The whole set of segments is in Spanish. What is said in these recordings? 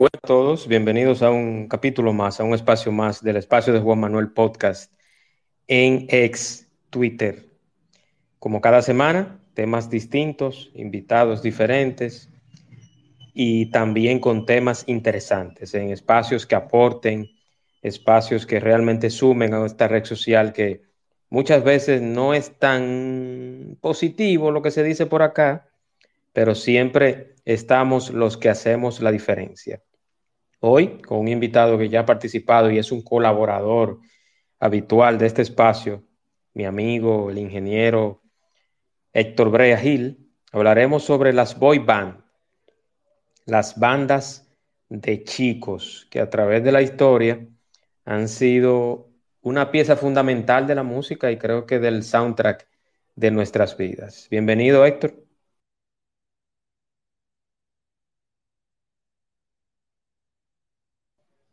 Hola a todos, bienvenidos a un capítulo más, a un espacio más del espacio de Juan Manuel Podcast en ex Twitter. Como cada semana, temas distintos, invitados diferentes y también con temas interesantes en espacios que aporten, espacios que realmente sumen a esta red social que muchas veces no es tan positivo lo que se dice por acá, pero siempre estamos los que hacemos la diferencia. Hoy con un invitado que ya ha participado y es un colaborador habitual de este espacio, mi amigo, el ingeniero Héctor Brea Gil, hablaremos sobre las boy band, las bandas de chicos que a través de la historia han sido una pieza fundamental de la música y creo que del soundtrack de nuestras vidas. Bienvenido, Héctor.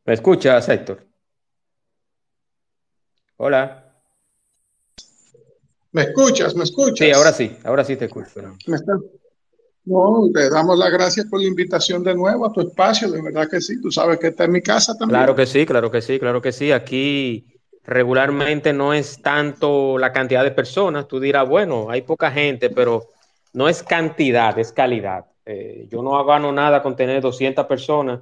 ¿Me escuchas, Héctor? Hola. ¿Me escuchas? ¿Me escuchas? Sí, ahora sí, ahora sí te escucho. No, te damos las gracias por la invitación de nuevo a tu espacio, de verdad que sí. Tú sabes que está en mi casa también. Claro que sí, claro que sí, claro que sí. Aquí regularmente no es tanto la cantidad de personas. Tú dirás, bueno, hay poca gente, pero no es cantidad, es calidad. Eh, yo no gano nada con tener 200 personas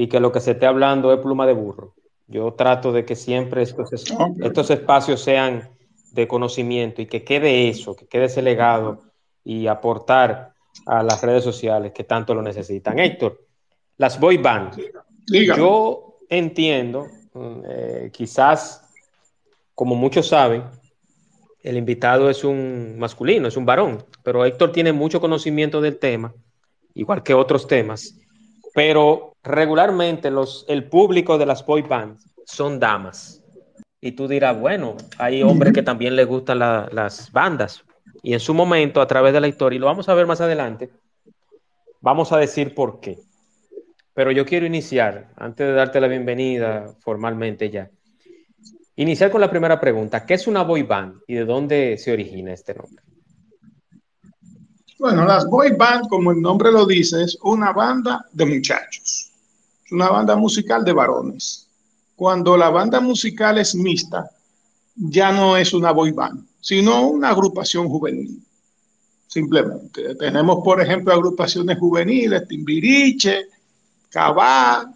y que lo que se esté hablando es pluma de burro. Yo trato de que siempre estos, estos espacios sean de conocimiento y que quede eso, que quede ese legado y aportar a las redes sociales que tanto lo necesitan. Héctor, las boy band. Yo entiendo, mm, eh, quizás, como muchos saben, el invitado es un masculino, es un varón, pero Héctor tiene mucho conocimiento del tema, igual que otros temas. Pero regularmente los, el público de las boy bands son damas. Y tú dirás, bueno, hay hombres que también les gustan las bandas. Y en su momento, a través de la historia, y lo vamos a ver más adelante, vamos a decir por qué. Pero yo quiero iniciar, antes de darte la bienvenida formalmente ya, iniciar con la primera pregunta. ¿Qué es una boy band y de dónde se origina este nombre? Bueno, las boy band, como el nombre lo dice, es una banda de muchachos. Es una banda musical de varones. Cuando la banda musical es mixta, ya no es una boy band, sino una agrupación juvenil. Simplemente. Tenemos, por ejemplo, agrupaciones juveniles, Timbiriche, Cabá,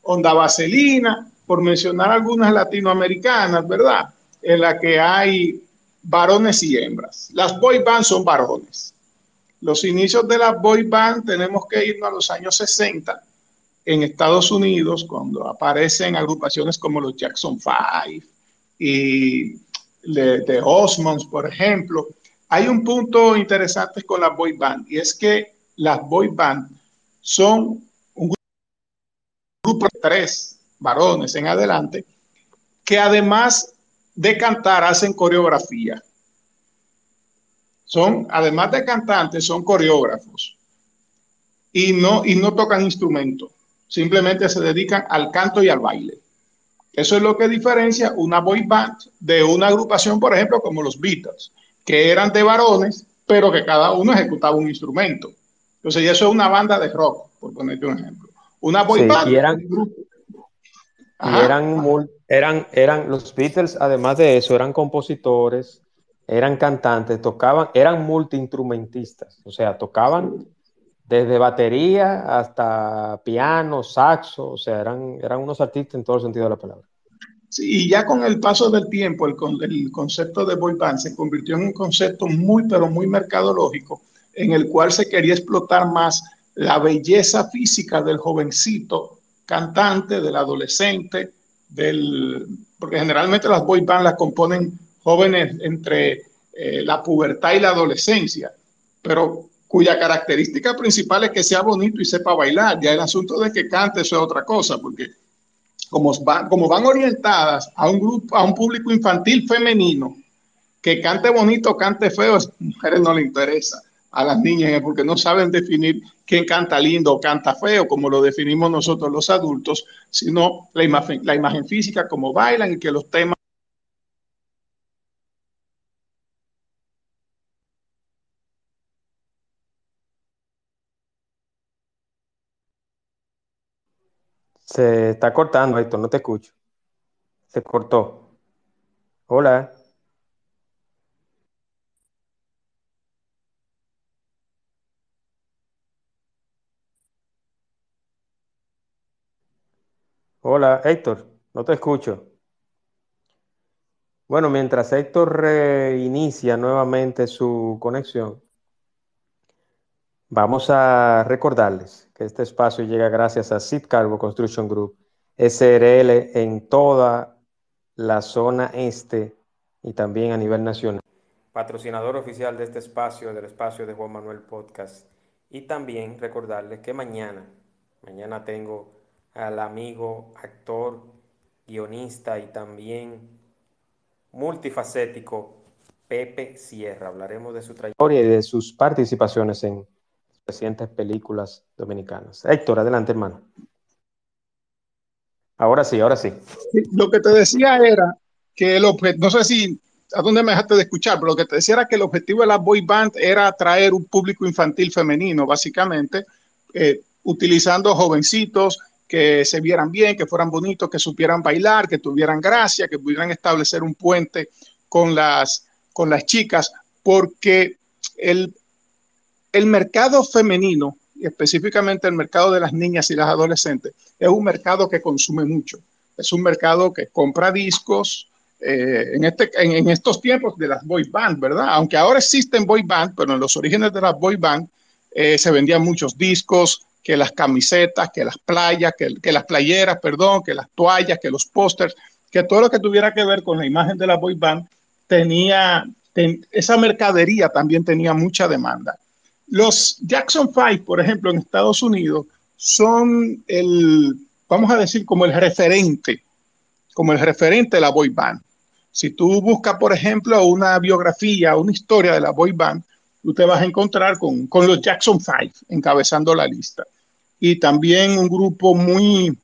Onda Vaselina, por mencionar algunas latinoamericanas, ¿verdad? En la que hay varones y hembras. Las boy bands son varones los inicios de la boy band tenemos que irnos a los años 60 en Estados Unidos, cuando aparecen agrupaciones como los Jackson Five y de, Osmonds, por ejemplo. Hay un punto interesante con la boy band y es que las boy band son un grupo de tres varones en adelante que además de cantar hacen coreografía son, además de cantantes, son coreógrafos y no, y no tocan instrumentos, simplemente se dedican al canto y al baile. Eso es lo que diferencia una boy band de una agrupación, por ejemplo, como los Beatles, que eran de varones, pero que cada uno ejecutaba un instrumento. Entonces, eso es una banda de rock, por ponerte un ejemplo. Una boy band. Y eran, eran, eran, eran, los Beatles, además de eso, eran compositores, eran cantantes, tocaban, eran multiinstrumentistas, o sea, tocaban desde batería hasta piano, saxo, o sea, eran, eran unos artistas en todo el sentido de la palabra. Sí, y ya con el paso del tiempo, el, el concepto de boy band se convirtió en un concepto muy, pero muy mercadológico, en el cual se quería explotar más la belleza física del jovencito cantante, del adolescente, del, porque generalmente las boy bands las componen jóvenes entre eh, la pubertad y la adolescencia, pero cuya característica principal es que sea bonito y sepa bailar. Ya el asunto de que cante eso es otra cosa, porque como van, como van orientadas a un grupo, a un público infantil femenino, que cante bonito, cante feo, a mujeres no le interesa a las niñas porque no saben definir quién canta lindo o canta feo, como lo definimos nosotros los adultos, sino la imagen, la imagen física, como bailan y que los temas Se está cortando, esto, no te escucho. Se cortó. Hola. Hola, Héctor, no te escucho. Bueno, mientras Héctor reinicia nuevamente su conexión, vamos a recordarles que este espacio llega gracias a Sid Cargo Construction Group, SRL en toda la zona este y también a nivel nacional. Patrocinador oficial de este espacio, del espacio de Juan Manuel Podcast. Y también recordarles que mañana, mañana tengo al amigo, actor, guionista y también multifacético Pepe Sierra. Hablaremos de su trayectoria y de sus participaciones en recientes películas dominicanas. Héctor, adelante, hermano. Ahora sí, ahora sí. Lo que te decía era que el objeto, no sé si a dónde me dejaste de escuchar, pero lo que te decía era que el objetivo de la boy band era atraer un público infantil femenino, básicamente, eh, utilizando jovencitos que se vieran bien, que fueran bonitos, que supieran bailar, que tuvieran gracia, que pudieran establecer un puente con las, con las chicas, porque el, el mercado femenino, específicamente el mercado de las niñas y las adolescentes, es un mercado que consume mucho. Es un mercado que compra discos, eh, en, este, en, estos tiempos de las boy band, ¿verdad? Aunque ahora existen boy band, pero en los orígenes de las boy band eh, se vendían muchos discos, que las camisetas, que las playas, que, las playeras, perdón, que las toallas, que los pósters, que todo lo que tuviera que ver con la imagen de la boy band tenía, esa mercadería también tenía mucha demanda. Los Jackson Five, por ejemplo, en Estados Unidos, son el, vamos a decir, como el referente, como el referente de la boy band. Si tú buscas, por ejemplo, una biografía, una historia de la boy band, tú te vas a encontrar con, con los Jackson Five encabezando la lista. Y también un grupo muy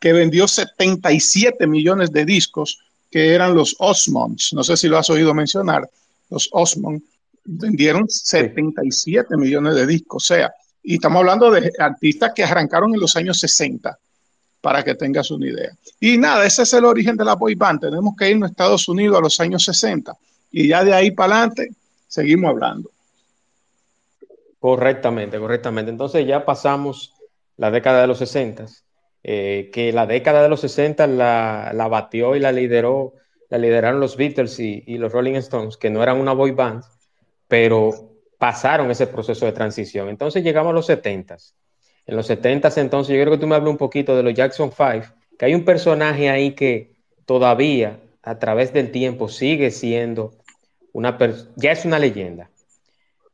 que vendió 77 millones de discos, que eran los Osmonds. No sé si lo has oído mencionar. Los Osmonds vendieron 77 millones de discos. O sea, y estamos hablando de artistas que arrancaron en los años 60, para que tengas una idea. Y nada, ese es el origen de la boy band. Tenemos que irnos a Estados Unidos a los años 60 y ya de ahí para adelante seguimos hablando. Correctamente, correctamente. Entonces ya pasamos la década de los 60, eh, que la década de los 60 la, la, batió y la lideró, la lideraron los Beatles y, y, los Rolling Stones, que no eran una boy band, pero pasaron ese proceso de transición. Entonces llegamos a los 70. En los 70 entonces yo creo que tú me hables un poquito de los Jackson 5, que hay un personaje ahí que todavía a través del tiempo sigue siendo ya es una leyenda.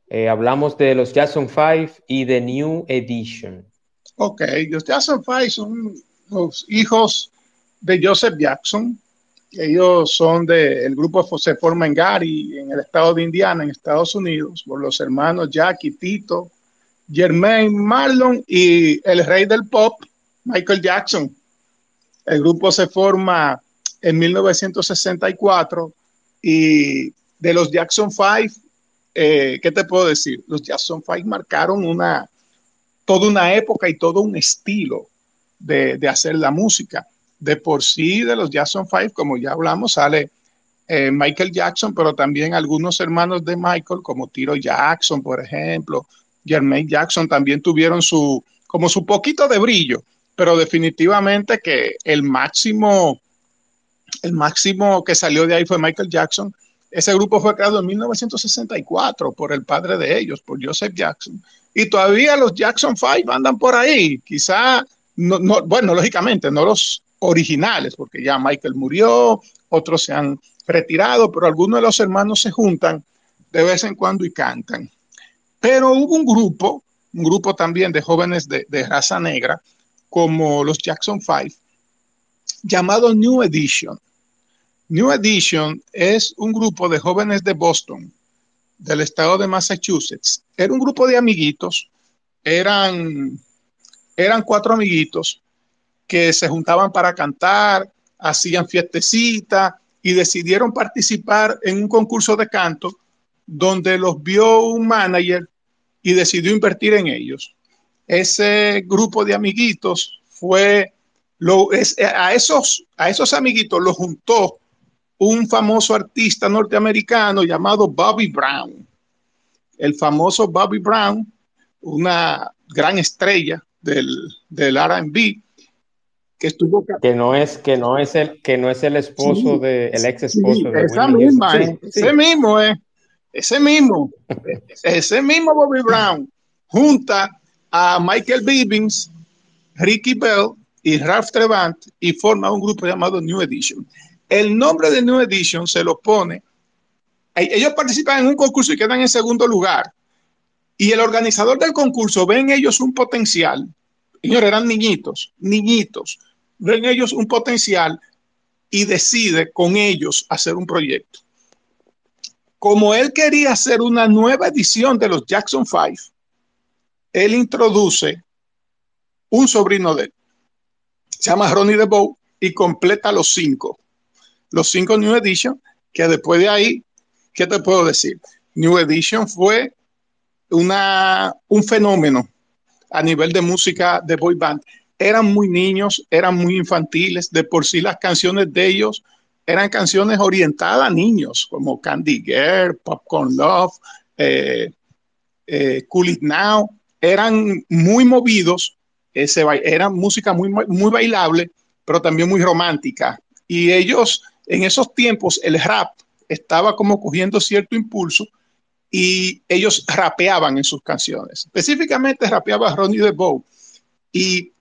Eh, hablamos de los Jackson 5 y de New Edition. Ok, los Jackson 5 son los hijos de Joseph Jackson. Ellos son del grupo se forma en Gary, en el estado de Indiana, en Estados Unidos, por los hermanos Jackie, Tito, Jermaine Marlon y el rey del pop, Michael Jackson. El grupo se forma en 1964 y de los Jackson Five, eh, ¿qué te puedo decir? Los Jackson Five marcaron una, toda una época y todo un estilo de, hacer la música. De por sí, de los Jackson Five, como ya hablamos, sale eh, Michael Jackson, pero también algunos hermanos de Michael, como Tiro Jackson, por ejemplo, Jermaine Jackson, también tuvieron su, como su poquito de brillo, pero definitivamente que el máximo, el máximo que salió de ahí fue Michael Jackson ese grupo fue creado en 1964 por el padre de ellos, por Joseph Jackson. Y todavía los Jackson Five andan por ahí. Quizá, no, bueno, lógicamente, no los originales, porque ya Michael murió, otros se han retirado, pero algunos de los hermanos se juntan de vez en cuando y cantan. Pero hubo un grupo, un grupo también de jóvenes de, de raza negra, como los Jackson Five, llamado New Edition. New Edition es un grupo de jóvenes de Boston, del estado de Massachusetts. Era un grupo de amiguitos, eran, eran cuatro amiguitos que se juntaban para cantar, hacían fiestecita y decidieron participar en un concurso de canto donde los vio un manager y decidió invertir en ellos. Ese grupo de amiguitos fue, lo, es, a, esos, a esos amiguitos los juntó un famoso artista norteamericano llamado Bobby Brown. El famoso Bobby Brown, una gran estrella del, del RB, que estuvo que no es que no es el que no es el esposo de el ex esposo de esa misma, eh, ese mismo eh, ese mismo ese mismo Bobby Brown junta a Michael Bibbins Ricky Bell y Ralph Trevant y forma un grupo llamado New Edition el nombre de New Edition se lo pone. Ellos participan en un concurso y quedan en segundo lugar. Y el organizador del concurso ven ellos un potencial. Señores, eran niñitos, niñitos. Ven ellos un potencial y decide con ellos hacer un proyecto. Como él quería hacer una nueva edición de los Jackson Five, él introduce un sobrino de él. Se llama Ronnie DeBow y completa los cinco los cinco New Edition, que después de ahí, ¿qué te puedo decir? New Edition fue una, un fenómeno a nivel de música de boy band. Eran muy niños, eran muy infantiles, de por sí las canciones de ellos eran canciones orientadas a niños, como Candy Girl, Popcorn Love, eh, eh, Cool It Now, eran muy movidos, ese, eran música muy, muy bailable, pero también muy romántica. Y ellos en esos tiempos el rap estaba como cogiendo cierto impulso y ellos rapeaban en sus canciones. Específicamente rapeaba Ronnie DeBow y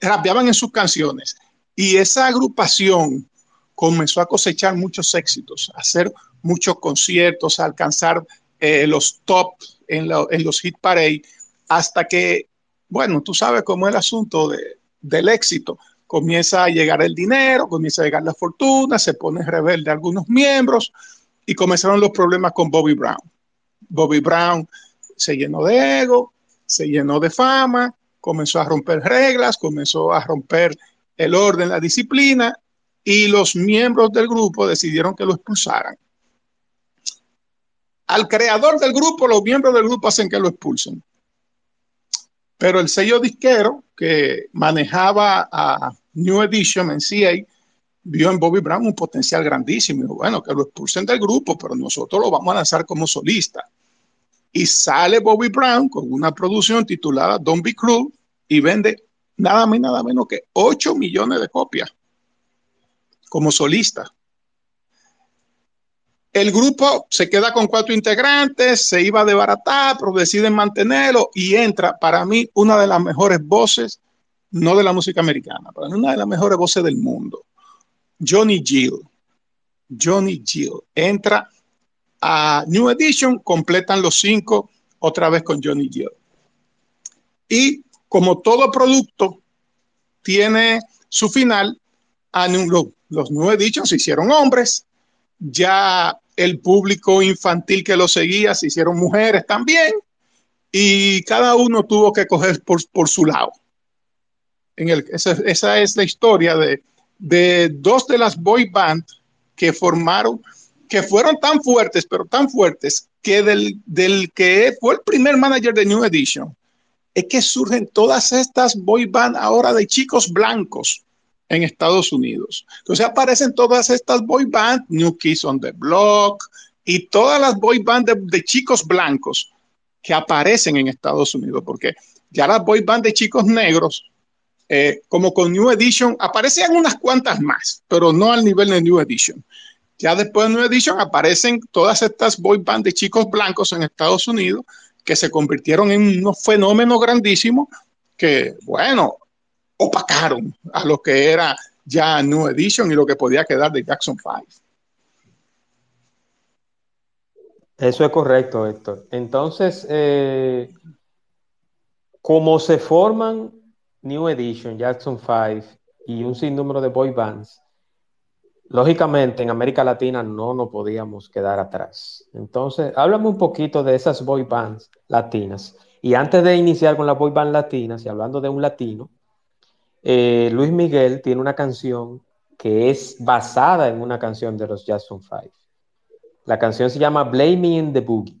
rapeaban en sus canciones. Y esa agrupación comenzó a cosechar muchos éxitos, a hacer muchos conciertos, a alcanzar eh, los top en, los hit parade, hasta que, bueno, tú sabes cómo es el asunto del éxito comienza a llegar el dinero, comienza a llegar la fortuna, se pone rebelde algunos miembros y comenzaron los problemas con Bobby Brown. Bobby Brown se llenó de ego, se llenó de fama, comenzó a romper reglas, comenzó a romper el orden, la disciplina y los miembros del grupo decidieron que lo expulsaran. Al creador del grupo, los miembros del grupo hacen que lo expulsen. Pero el sello disquero que manejaba a New Edition en CA vio en Bobby Brown un potencial grandísimo. Y bueno, que lo expulsen del grupo, pero nosotros lo vamos a lanzar como solista. Y sale Bobby Brown con una producción titulada Don't Be Cruel y vende nada más nada menos que 8 millones de copias como solista. El grupo se queda con cuatro integrantes, se iba a desbaratar, pero deciden mantenerlo y entra para mí una de las mejores voces, no de la música americana, pero una de las mejores voces del mundo. Johnny Gill. Johnny Gill entra a New Edition, completan los cinco otra vez con Johnny Gill. Y como todo producto tiene su final, los New Edition se hicieron hombres, ya el público infantil que lo seguía se hicieron mujeres también y cada uno tuvo que coger por, su lado. En el, esa, es la historia de, de dos de las boy bands que formaron, que fueron tan fuertes, pero tan fuertes, que del, del que fue el primer manager de New Edition, es que surgen todas estas boy band ahora de chicos blancos en Estados Unidos. Entonces aparecen todas estas boy bands, New Kids on the Block y todas las boy bands de, chicos blancos que aparecen en Estados Unidos, porque ya las boy bands de chicos negros, eh, como con New Edition, aparecían unas cuantas más, pero no al nivel de New Edition. Ya después de New Edition aparecen todas estas boy bands de chicos blancos en Estados Unidos que se convirtieron en unos fenómenos grandísimos que, bueno, opacaron a lo que era ya New Edition y lo que podía quedar de Jackson 5. Eso es correcto, Héctor. Entonces, eh, como se forman New Edition, Jackson 5 y un sinnúmero de boy bands, lógicamente en América Latina no nos podíamos quedar atrás. Entonces, háblame un poquito de esas boy bands latinas. Y antes de iniciar con la boy band latinas y hablando de un latino, eh, Luis Miguel tiene una canción que es basada en una canción de los Jackson 5. La canción se llama Blame Me in the Boogie.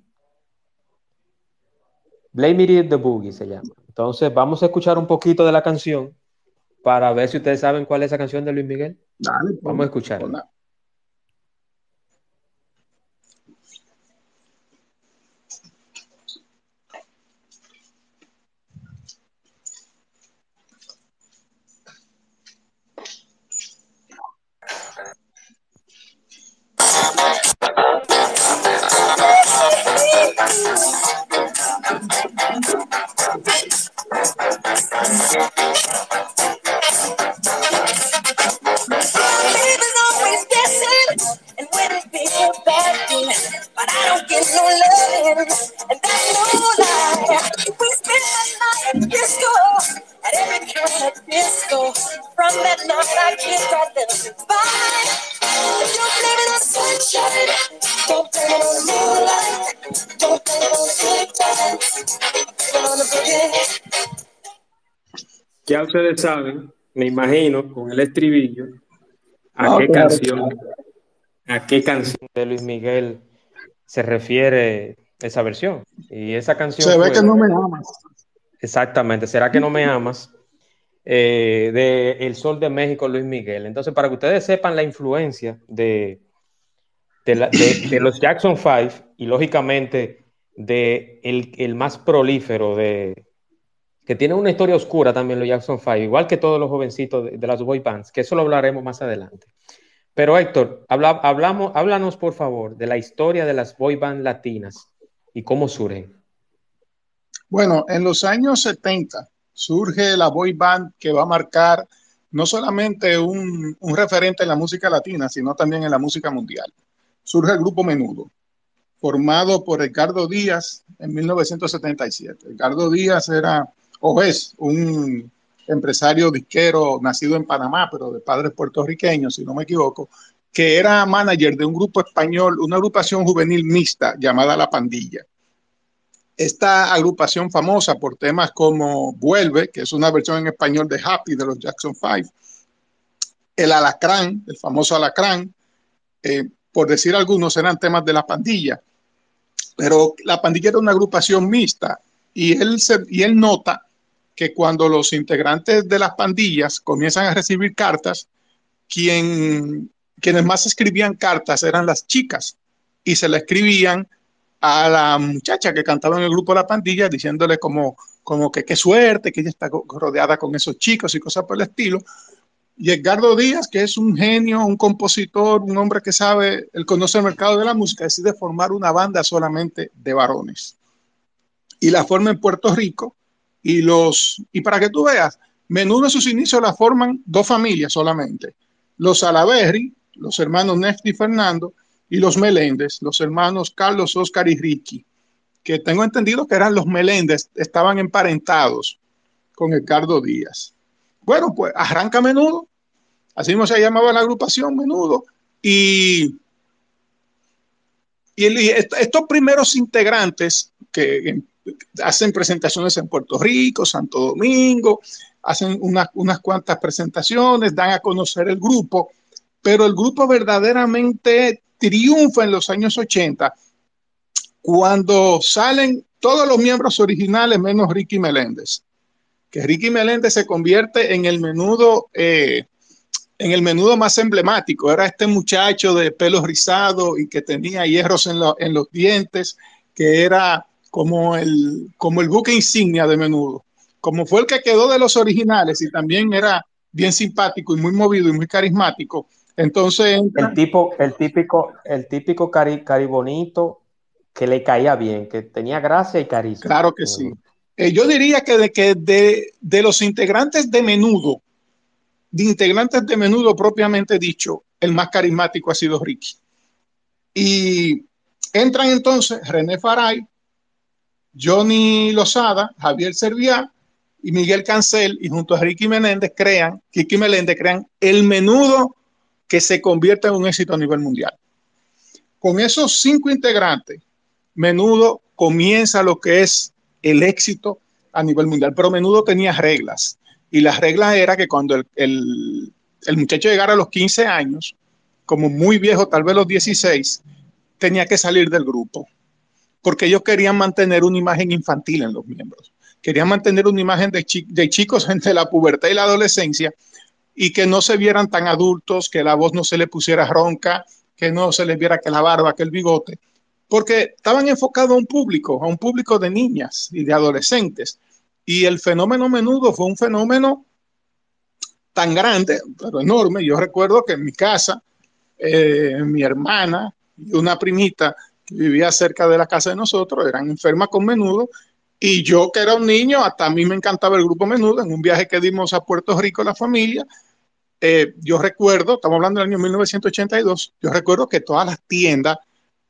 Blame Me in the Boogie se llama. Entonces, vamos a escuchar un poquito de la canción para ver si ustedes saben cuál es esa canción de Luis Miguel. Dale, Vamos a escucharla. Ustedes saben, me imagino, con el estribillo, a qué canción, a qué canción de Luis Miguel se refiere esa versión. Y esa canción. Se ve que no me amas. Exactamente, ¿será que no me amas? Eh, de El Sol de México, Luis Miguel. Entonces, para que ustedes sepan la influencia de, de, los Jackson Five y lógicamente de el, más prolífero de que tiene una historia oscura también los Jackson Five, igual que todos los jovencitos de, las boy bands, que eso lo hablaremos más adelante. Pero Héctor, habla, hablamos, háblanos por favor de la historia de las boy bands latinas y cómo surgen. Bueno, en los años 70 surge la boy band que va a marcar no solamente un, un referente en la música latina, sino también en la música mundial surge el grupo Menudo, formado por Ricardo Díaz en 1977. Ricardo Díaz era o es un empresario disquero nacido en Panamá, pero de padres puertorriqueños, si no me equivoco, que era manager de un grupo español, una agrupación juvenil mixta llamada La Pandilla. Esta agrupación famosa por temas como Vuelve, que es una versión en español de Happy de los Jackson Five, El Alacrán, el famoso Alacrán, eh, por decir algunos, eran temas de la pandilla. Pero la pandilla era una agrupación mixta y él, y él nota que cuando los integrantes de las pandillas comienzan a recibir cartas, quien, quienes más escribían cartas eran las chicas y se le escribían a la muchacha que cantaba en el grupo de la pandilla diciéndole como, como que qué suerte, que ella está rodeada con esos chicos y cosas por el estilo. Y Edgardo Díaz, que es un genio, un compositor, un hombre que sabe, él conoce el mercado de la música, decide formar una banda solamente de varones. Y la forma en Puerto Rico. Y, los, y para que tú veas, menudo en sus inicios la forman dos familias solamente. Los Salaberry, los hermanos Nefti Fernando, y los Meléndez, los hermanos Carlos, Oscar y Ricky, que tengo entendido que eran los Meléndez, estaban emparentados con Edgardo Díaz. Bueno, pues arranca menudo, así mismo se llamaba la agrupación menudo, y, y estos primeros integrantes que hacen presentaciones en Puerto Rico, Santo Domingo, hacen unas, unas cuantas presentaciones, dan a conocer el grupo, pero el grupo verdaderamente triunfa en los años 80 cuando salen todos los miembros originales menos Ricky Meléndez que Ricky Meléndez se convierte en el menudo, eh, en el menudo más emblemático. Era este muchacho de pelo rizado y que tenía hierros en, en los dientes, que era como el, como el buque insignia de menudo. Como fue el que quedó de los originales y también era bien simpático y muy movido y muy carismático. Entonces el tipo, el típico, el típico cari, caribonito que le caía bien, que tenía gracia y carisma. Claro que sí. Eh, yo diría que, de, que de, los integrantes de menudo, de integrantes de menudo propiamente dicho, el más carismático ha sido Ricky. Y Entran entonces René Faray, Johnny Lozada, Javier Serviá y Miguel Cancel, y junto a Ricky Menéndez crean, Ricky Meléndez crean el menudo que se convierte en un éxito a nivel mundial. Con esos cinco integrantes, menudo comienza lo que es el éxito a nivel mundial, pero menudo tenía reglas, y las reglas era que cuando el, el, el muchacho llegara a los 15 años, como muy viejo, tal vez los 16, tenía que salir del grupo, porque ellos querían mantener una imagen infantil en los miembros, querían mantener una imagen de, chi de chicos entre la pubertad y la adolescencia y que no se vieran tan adultos, que la voz no se le pusiera ronca, que no se les viera que la barba, que el bigote, porque estaban enfocados a un público, a un público de niñas y de adolescentes. Y el fenómeno menudo fue un fenómeno tan grande, pero enorme. Yo recuerdo que en mi casa, eh, mi hermana y una primita vivía cerca de la casa de nosotros eran enfermas con menudo. Y yo, que era un niño, hasta a mí me encantaba el grupo Menudo. En un viaje que dimos a Puerto Rico, la familia, eh, yo recuerdo, estamos hablando del año 1982, yo recuerdo que todas las tiendas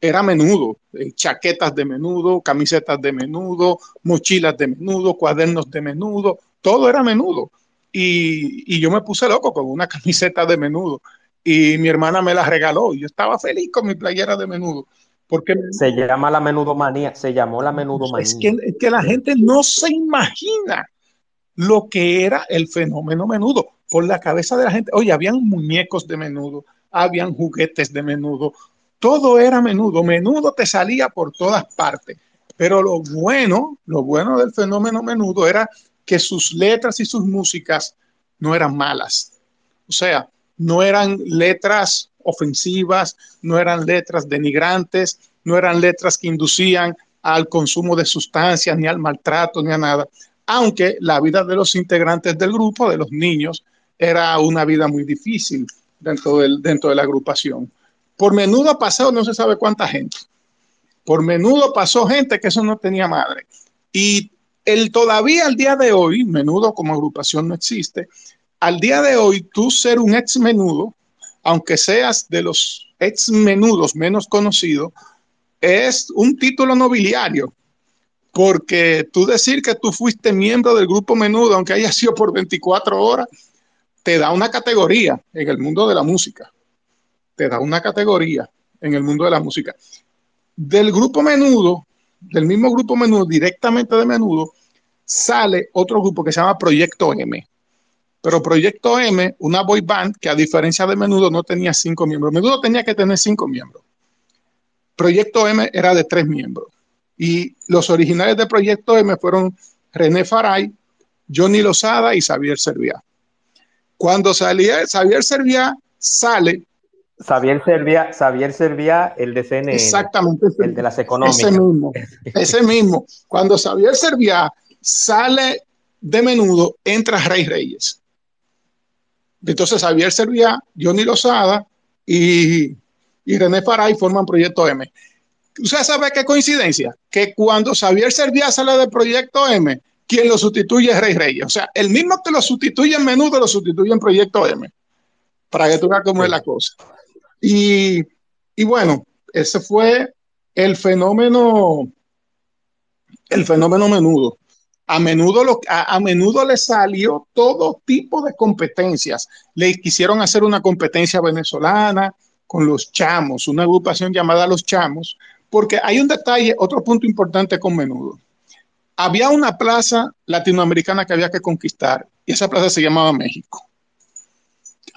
era menudo, eh, chaquetas de menudo, camisetas de menudo, mochilas de menudo, cuadernos de menudo, todo era menudo. Y, y, yo me puse loco con una camiseta de menudo y mi hermana me la regaló y yo estaba feliz con mi playera de menudo. Porque se llama la menudo manía, se llamó la menudo manía. Es que, es que la gente no se imagina lo que era el fenómeno menudo por la cabeza de la gente. Oye, habían muñecos de menudo, habían juguetes de menudo, todo era menudo, menudo te salía por todas partes. Pero lo bueno, lo bueno del fenómeno menudo era que sus letras y sus músicas no eran malas. O sea, no eran letras ofensivas, no eran letras denigrantes, no eran letras que inducían al consumo de sustancias, ni al maltrato, ni a nada. Aunque la vida de los integrantes del grupo, de los niños, era una vida muy difícil dentro, del, dentro de la agrupación. Por menudo pasó no se sabe cuánta gente. Por menudo pasó gente que eso no tenía madre. Y el todavía al día de hoy, menudo como agrupación no existe, al día de hoy tú ser un ex menudo, aunque seas de los ex menudos menos conocidos, es un título nobiliario. Porque tú decir que tú fuiste miembro del grupo menudo, aunque haya sido por 24 horas, te da una categoría en el mundo de la música te da una categoría en el mundo de la música. Del grupo Menudo, del mismo grupo Menudo, directamente de Menudo, sale otro grupo que se llama Proyecto M. Pero Proyecto M, una boy band que a diferencia de Menudo no tenía cinco miembros. Menudo tenía que tener cinco miembros. Proyecto M era de tres miembros. Y los originales de Proyecto M fueron René Faray, Johnny Lozada y Xavier Serviá. Cuando salía Xavier Serviá, sale Xavier Servia, Xavier el de CNN. Exactamente. El de las económicas. Ese mismo. ese mismo. Cuando Xavier Servia sale de menudo, entra Rey Reyes. Entonces Xavier Servia, Johnny Lozada y, René Faray forman Proyecto M. ¿Usted sabe qué coincidencia? Que cuando Xavier Servia sale del Proyecto M, quien lo sustituye es Rey Reyes. O sea, el mismo que lo sustituye en menudo lo sustituye en Proyecto M. Para que tú veas cómo es la cosa. Y, y bueno, ese fue el fenómeno, el fenómeno menudo. A menudo, a, menudo le salió todo tipo de competencias. Le quisieron hacer una competencia venezolana con los chamos, una agrupación llamada Los Chamos, porque hay un detalle, otro punto importante con menudo. Había una plaza latinoamericana que había que conquistar y esa plaza se llamaba México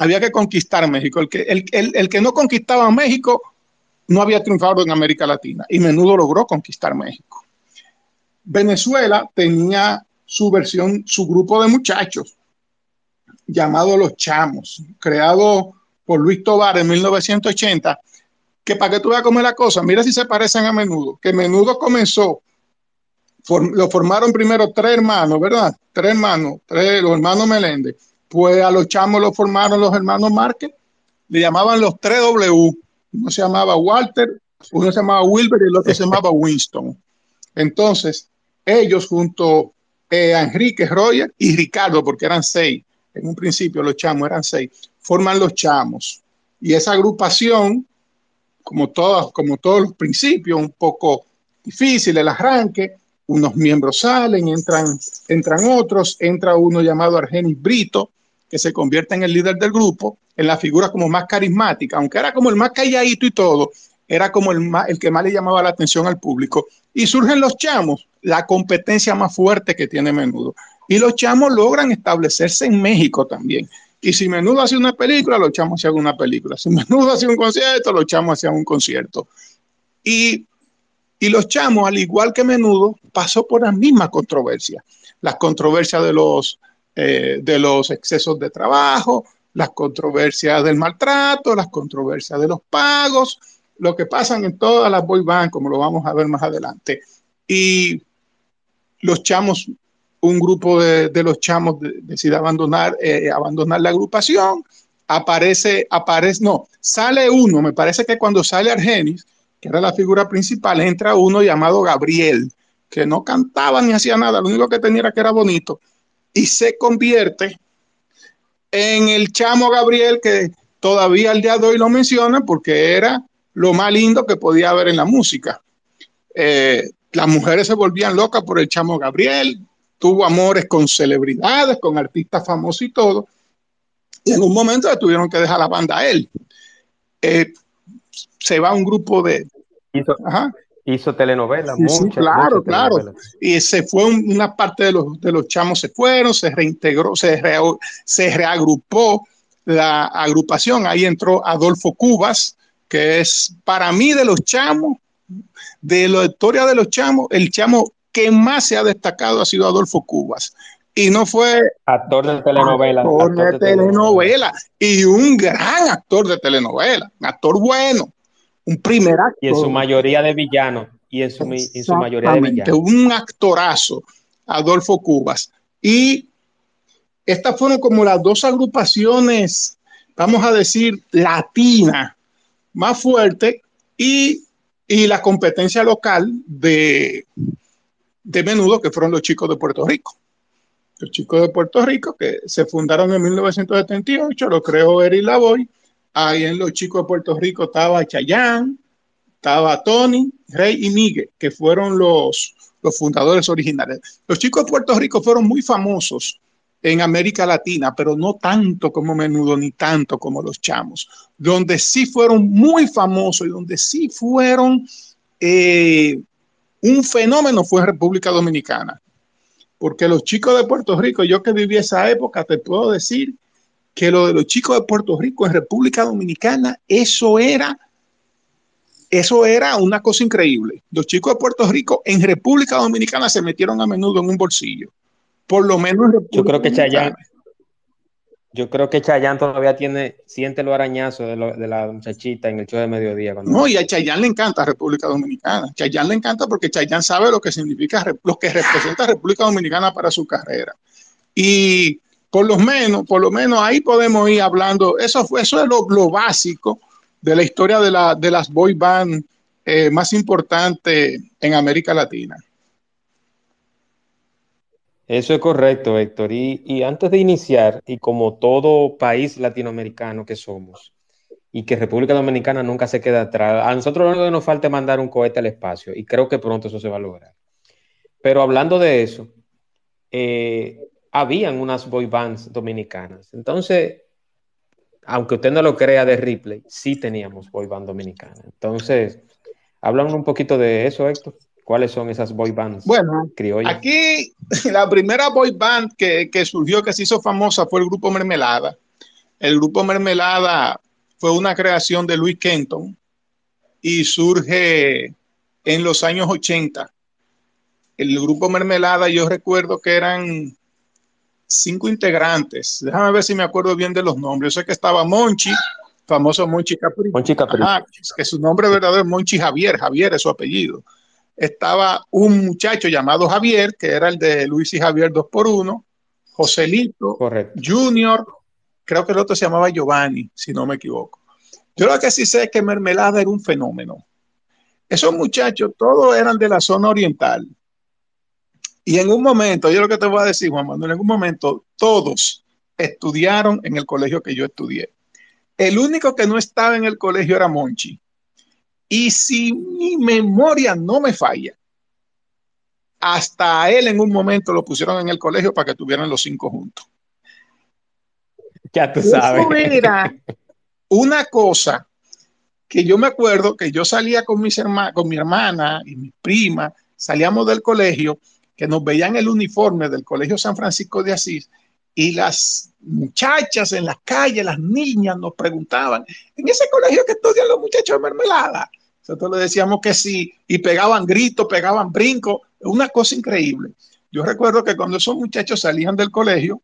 había que conquistar México. El que, el, el, el que no conquistaba México no había triunfado en América Latina y menudo logró conquistar México. Venezuela tenía su versión, su grupo de muchachos, llamado Los Chamos, creado por Luis Tobar en 1980, que para que tú veas cómo es la cosa, mira si se parecen a menudo, que menudo comenzó, lo formaron primero tres hermanos, ¿verdad? Tres hermanos, tres, los hermanos Meléndez pues a los chamos lo formaron los hermanos Márquez, le llamaban los 3W. Uno se llamaba Walter, uno se llamaba Wilber y el otro se llamaba Winston. Entonces, ellos junto eh, a Enrique, Roger y Ricardo, porque eran seis, en un principio los chamos eran seis, forman los chamos. Y esa agrupación como, todos, como todos los principios, un poco difícil el arranque. Unos miembros salen, entran, entran otros, entra uno llamado Argenis Brito, que se convierte en el líder del grupo, en la figura como más carismática, aunque era como el más calladito y todo, era como el, que más le llamaba la atención al público. Y surgen los chamos, la competencia más fuerte que tiene Menudo. Y los chamos logran establecerse en México también. Y si Menudo hace una película, los chamos hacían una película. Si Menudo hace un concierto, los chamos hacían un concierto. Y, y los chamos, al igual que Menudo, pasó por las mismas controversias. Las controversias de los, eh, de los excesos de trabajo, las controversias del maltrato, las controversias de los pagos, lo que pasan en todas las boy bands, como lo vamos a ver más adelante. Y los chamos un grupo de, los chamos decide abandonar, eh, abandonar la agrupación, aparece, aparece, no, sale uno, me parece que cuando sale Argenis, que era la figura principal, entra uno llamado Gabriel, que no cantaba ni hacía nada, lo único que tenía era que era bonito, y se convierte en el chamo Gabriel que todavía al día de hoy lo menciona porque era lo más lindo que podía haber en la música. Eh, las mujeres se volvían locas por el chamo Gabriel, tuvo amores con celebridades, con artistas famosos y todo. Y en un momento le tuvieron que dejar la banda a él. Eh, se va un grupo de... Hizo, hizo telenovelas, sí, claro, claro. Y se fue una parte de los, de los chamos, se fueron, se reintegró, se, se reagrupó la agrupación. Ahí entró Adolfo Cubas, que es para mí de los chamos, de la historia de los chamos, el chamo que más se ha destacado ha sido Adolfo Cubas. Y no fue actor de telenovela. Actor, de, telenovela. Y un gran actor de telenovela. Un actor bueno. Un primer actor. Y en su mayoría de villano. Y en su, en su mayoría de villano. Un actorazo. Adolfo Cubas. Y estas fueron como las dos agrupaciones, vamos a decir, latinas más fuertes y, y la competencia local de, de menudo que fueron los chicos de Puerto Rico. Los chicos de Puerto Rico que se fundaron en 1978, lo creó Eric Lavoy. Ahí en los chicos de Puerto Rico estaba Chayán, estaba Tony, Rey y Miguel, que fueron los, los fundadores originales. Los chicos de Puerto Rico fueron muy famosos en América Latina, pero no tanto como Menudo ni tanto como los Chamos, donde sí fueron muy famosos y donde sí fueron eh, un fenómeno fue República Dominicana, porque los chicos de Puerto Rico, yo que viví esa época, te puedo decir que lo de los chicos de Puerto Rico en República Dominicana, eso era, eso era una cosa increíble. Los chicos de Puerto Rico en República Dominicana se metieron a menudo en un bolsillo. Por lo menos Yo creo que Chayanne, yo creo que Chayanne todavía tiene, siente los arañazos de, de, la muchachita en el show de mediodía. No, y a Chayanne le encanta República Dominicana. Chayanne le encanta porque Chayanne sabe lo que significa, lo que representa República Dominicana para su carrera. Y por lo menos, por lo menos ahí podemos ir hablando, eso, fue, eso es lo, lo básico de la historia de, la, de las boy band eh, más importantes en América Latina. Eso es correcto, Héctor. Y, antes de iniciar, y como todo país latinoamericano que somos, y que República Dominicana nunca se queda atrás, a nosotros lo único que nos falta es mandar un cohete al espacio, y creo que pronto eso se va a lograr. Pero hablando de eso, eh, habían unas boy bands dominicanas. Entonces, aunque usted no lo crea de Ripley, sí teníamos boy band dominicana. Entonces, háblanos un poquito de eso, Héctor. ¿Cuáles son esas boy bands? Bueno, aquí la primera boy band que, surgió, que se hizo famosa, fue el grupo Mermelada. El grupo Mermelada fue una creación de Louis Kenton y surge en los años 80. El grupo Mermelada, yo recuerdo que eran cinco integrantes. Déjame ver si me acuerdo bien de los nombres. Yo sé que estaba Monchi, famoso Monchi Capri. Monchi Capri. que su nombre verdadero es Monchi Javier. Javier es su apellido estaba un muchacho llamado Javier, que era el de Luis y Javier 2 por 1 Joselito Junior, creo que el otro se llamaba Giovanni, si no me equivoco. Yo lo que sí sé es que Mermelada era un fenómeno. Esos muchachos todos eran de la zona oriental. Y en un momento, yo lo que te voy a decir, Juan Manuel, en un momento todos estudiaron en el colegio que yo estudié. El único que no estaba en el colegio era Monchi. Y si mi memoria no me falla, hasta él en un momento lo pusieron en el colegio para que tuvieran los cinco juntos. Ya tú sabes. era una cosa que yo me acuerdo que yo salía con, mis con mi hermana y mi prima, salíamos del colegio, que nos veían el uniforme del Colegio San Francisco de Asís y las muchachas en las calles, las niñas nos preguntaban, ¿en ese colegio que estudian los muchachos de mermelada? Nosotros le decíamos que sí, y pegaban gritos, pegaban brincos, una cosa increíble. Yo recuerdo que cuando esos muchachos salían del colegio,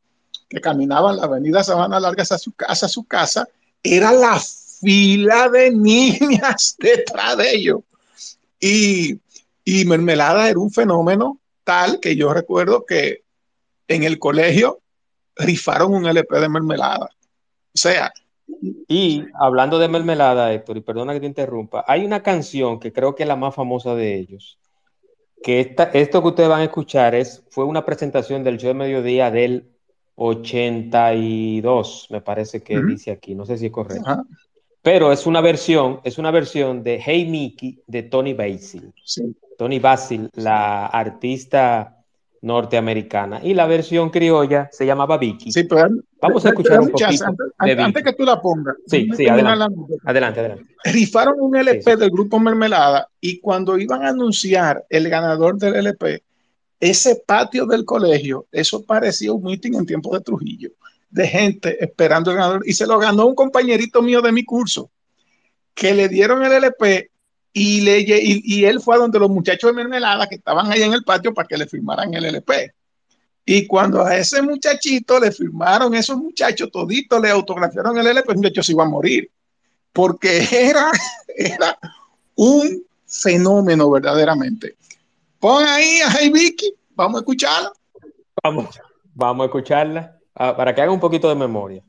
que caminaban la avenida Sabana Larga hacia su casa, su casa, era la fila de niñas detrás de ellos. Y, y mermelada era un fenómeno tal que yo recuerdo que en el colegio rifaron un LP de mermelada. O sea. Y hablando de mermelada, Héctor, y perdona que te interrumpa, hay una canción que creo que es la más famosa de ellos, que esta, esto que ustedes van a escuchar es, fue una presentación del show de mediodía del 82, me parece que dice aquí, no sé si es correcto. Pero es una versión, es una versión de Hey Mickey de Tony Basil. Tony Basil, la artista norteamericana. Y la versión criolla se llamaba Vicky. Sí, pero, Vamos a escuchar un poquito. Antes, que tú la pongas. Sí, sí, adelante. adelante, adelante. Rifaron un LP del grupo Mermelada y cuando iban a anunciar el ganador del LP, ese patio del colegio, eso parecía un meeting en tiempo de Trujillo, de gente esperando el ganador. Y se lo ganó un compañerito mío de mi curso, que le dieron el LP y, le, y, él fue a donde los muchachos de Mermelada que estaban ahí en el patio para que le firmaran el LP. Y cuando a ese muchachito le firmaron, esos muchachos toditos le autografiaron el LP, el muchacho se iba a morir. Porque era, era un fenómeno verdaderamente. Pon ahí a Hey Vicky, vamos a escucharla. Vamos, vamos a escucharla ah, para que haga un poquito de memoria.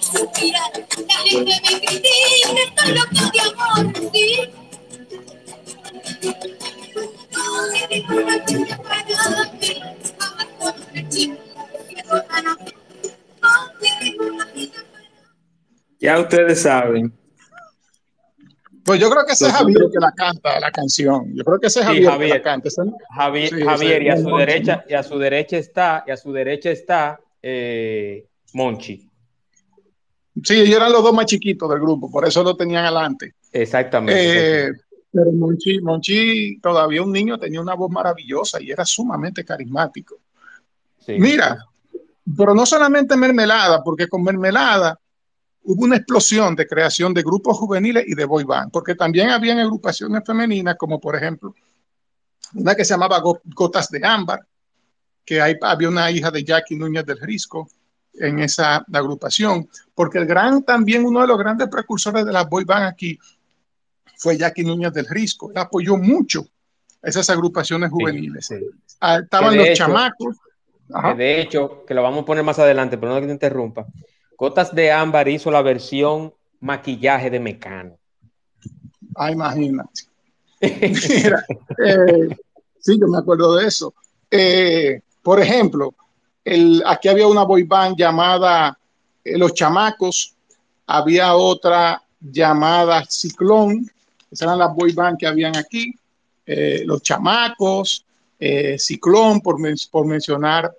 Suspirar. La gente me critica, estoy loco de amor, ¿sí? Ya ustedes saben. Pues yo creo que ese es Javier que la canta la canción. Yo creo que ese es Javier, que la canta. Javier, y a su derecha, y a su derecha está, y a su derecha está eh, Monchi. Sí, ellos eran los dos más chiquitos del grupo, por eso lo tenían adelante. Exactamente. Eh, pero Monchi, Monchi, todavía un niño, tenía una voz maravillosa y era sumamente carismático. Mira, pero no solamente mermelada, porque con mermelada hubo una explosión de creación de grupos juveniles y de boy band, porque también habían agrupaciones femeninas, como por ejemplo una que se llamaba Gotas de Ámbar, que había una hija de Jackie Núñez del Risco en esa agrupación, porque el gran, también uno de los grandes precursores de las boy band aquí fue Jackie Núñez del Risco, él apoyó mucho esas agrupaciones juveniles. Ah, estaban los chamacos. de hecho, que lo vamos a poner más adelante, pero no que te interrumpa. Gotas de Ámbar hizo la versión maquillaje de Mecano. Ah, imagínate. Mira, eh, sí, yo me acuerdo de eso. Eh, por ejemplo, el, aquí había una boy band llamada eh, Los Chamacos, había otra llamada Ciclón, esas eran las boy band que habían aquí, Los Chamacos, Ciclón, por, por mencionar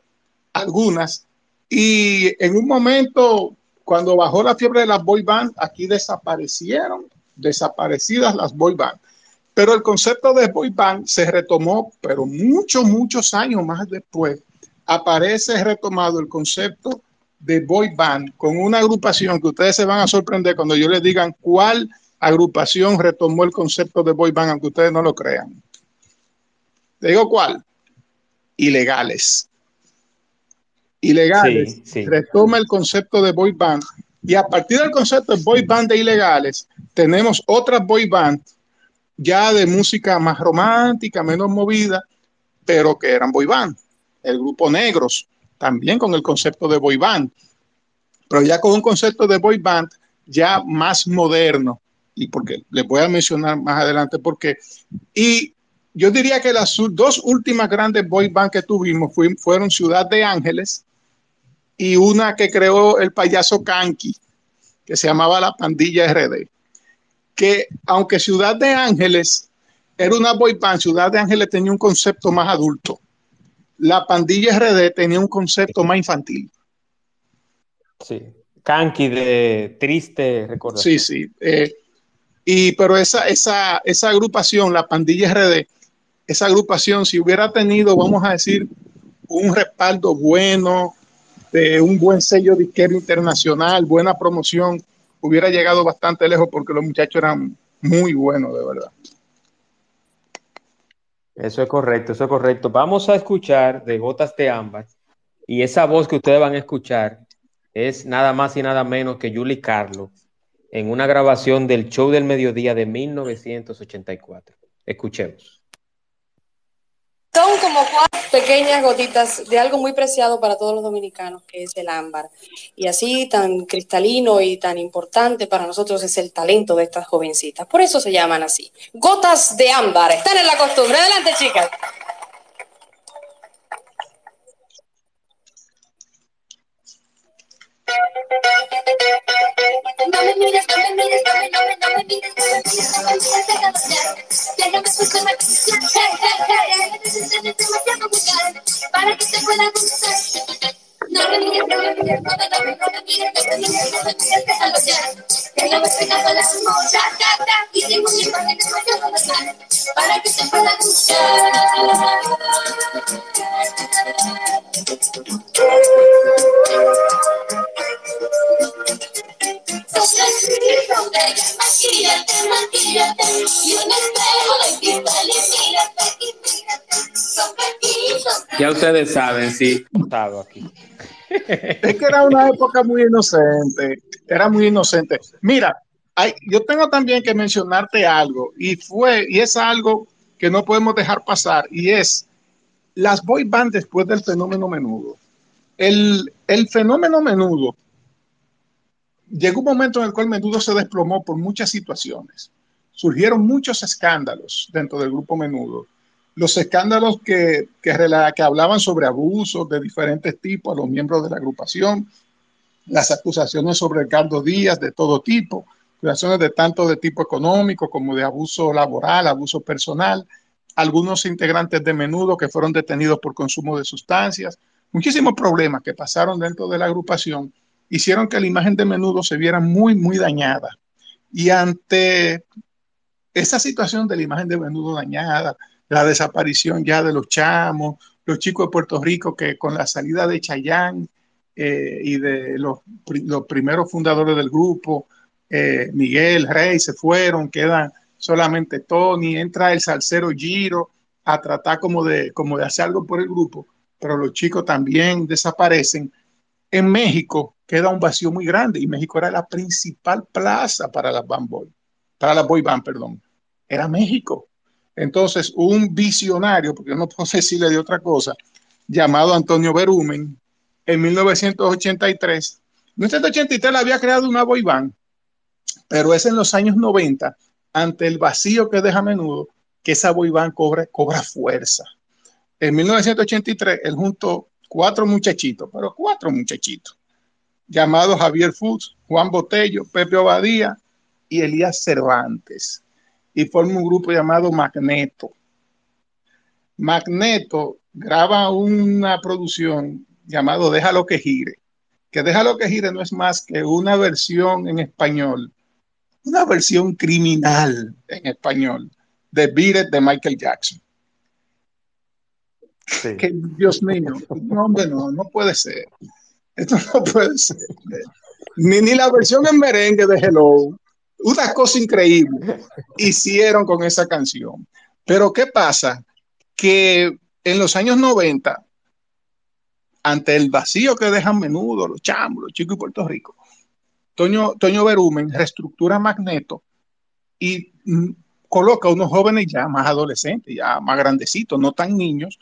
algunas. Y en un momento, cuando bajó la fiebre de las boy band, aquí desaparecieron, desaparecidas las boy band. Pero el concepto de boy band se retomó, pero muchos, muchos años más después, aparece retomado el concepto de boy band con una agrupación que ustedes se van a sorprender cuando yo les digan cuál agrupación retomó el concepto de boy band, aunque ustedes no lo crean. Te digo cuál. Ilegales. Ilegales Sí, sí. retoma el concepto de boy band y a partir del concepto de boy band de Ilegales tenemos otras boy band ya de música más romántica, menos movida, pero que eran boy band. El grupo Negros, también con el concepto de boy band, pero ya con un concepto de boy band ya más moderno. Y porque les voy a mencionar más adelante porque. Y yo diría que las dos últimas grandes boy band que tuvimos fueron Ciudad de Ángeles y una que creó el payaso Kanki, que se llamaba la Pandilla RD. Que aunque Ciudad de Ángeles era una boy band, Ciudad de Ángeles tenía un concepto más adulto. La Pandilla RD tenía un concepto más infantil. Sí. Kanki de triste recordación. Sí, sí. eh, y pero esa, esa, esa agrupación, la Pandilla RD, esa agrupación, si hubiera tenido, vamos a decir, un respaldo bueno, de un buen sello disquero internacional, buena promoción, hubiera llegado bastante lejos porque los muchachos eran muy buenos, de verdad. Eso es correcto, eso es correcto. Vamos a escuchar de Gotas de Ámbar y esa voz que ustedes van a escuchar es nada más y nada menos que Julie Carlo en una grabación del show del mediodía de 1984. Escuchemos. Son como cuatro pequeñas gotitas de algo muy preciado para todos los dominicanos, que es el ámbar. Y así tan cristalino y tan importante para nosotros es el talento de estas jovencitas. Por eso se llaman así. Gotas de ámbar. Están en la costumbre. Adelante, chicas. No me mires, no me mires, no me, no me, no me mires, no me mires, no me mires, atención, hey, hey, hey, demasiado vulgar para que te pueda gustar. Ya ustedes saben, sí, aquí. Es que era una época muy inocente, era muy inocente. Mira, hay, yo tengo también que mencionarte algo, y fue, y es algo que no podemos dejar pasar, y es las boy band después del fenómeno menudo. El, el fenómeno menudo llegó un momento en el cual menudo se desplomó por muchas situaciones. Surgieron muchos escándalos dentro del grupo menudo. Los escándalos que, que, que hablaban sobre abusos de diferentes tipos a los miembros de la agrupación, las acusaciones sobre Ricardo Díaz de todo tipo, acusaciones de tanto de tipo económico como de abuso laboral, abuso personal, algunos integrantes de menudo que fueron detenidos por consumo de sustancias, muchísimos problemas que pasaron dentro de la agrupación hicieron que la imagen de menudo se viera muy, muy dañada. Y ante esa situación de la imagen de menudo dañada, la desaparición ya de los chamos, los chicos de Puerto Rico que con la salida de Chayán eh, y de los, los, primeros fundadores del grupo, eh, Miguel, Rey, se fueron, quedan solamente Tony, entra el salsero Giro a tratar como de, como de hacer algo por el grupo, pero los chicos también desaparecen. En México queda un vacío muy grande y México era la principal plaza para las band boy, para las boy band, perdón. Era México. Entonces, un visionario, porque no puedo decirle de otra cosa, llamado Antonio Berumen, en 1983, en 1983 le había creado una boy pero es en los años 90, ante el vacío que deja a menudo, que esa boy band cobra, cobra fuerza. En 1983, él juntó cuatro muchachitos, pero cuatro muchachitos, llamados Javier Fuchs, Juan Botello, Pepe Obadía y Elías Cervantes. Y forma un grupo llamado Magneto. Magneto graba una producción llamado Déjalo que gire. Que Déjalo que gire no es más que una versión en español, una versión criminal en español de Beat It de Michael Jackson. Sí. Que, Dios mío, no, hombre, no, no puede ser. Esto no puede ser. Ni, ni la versión en merengue de Hello. Una cosa increíble hicieron con esa canción. Pero ¿qué pasa? Que en los años 90 ante el vacío que dejan menudo los chambos, los chicos y Puerto Rico, Toño, Toño Berumen reestructura Magneto y mm, coloca a unos jóvenes ya más adolescentes, ya más grandecitos, no tan niños,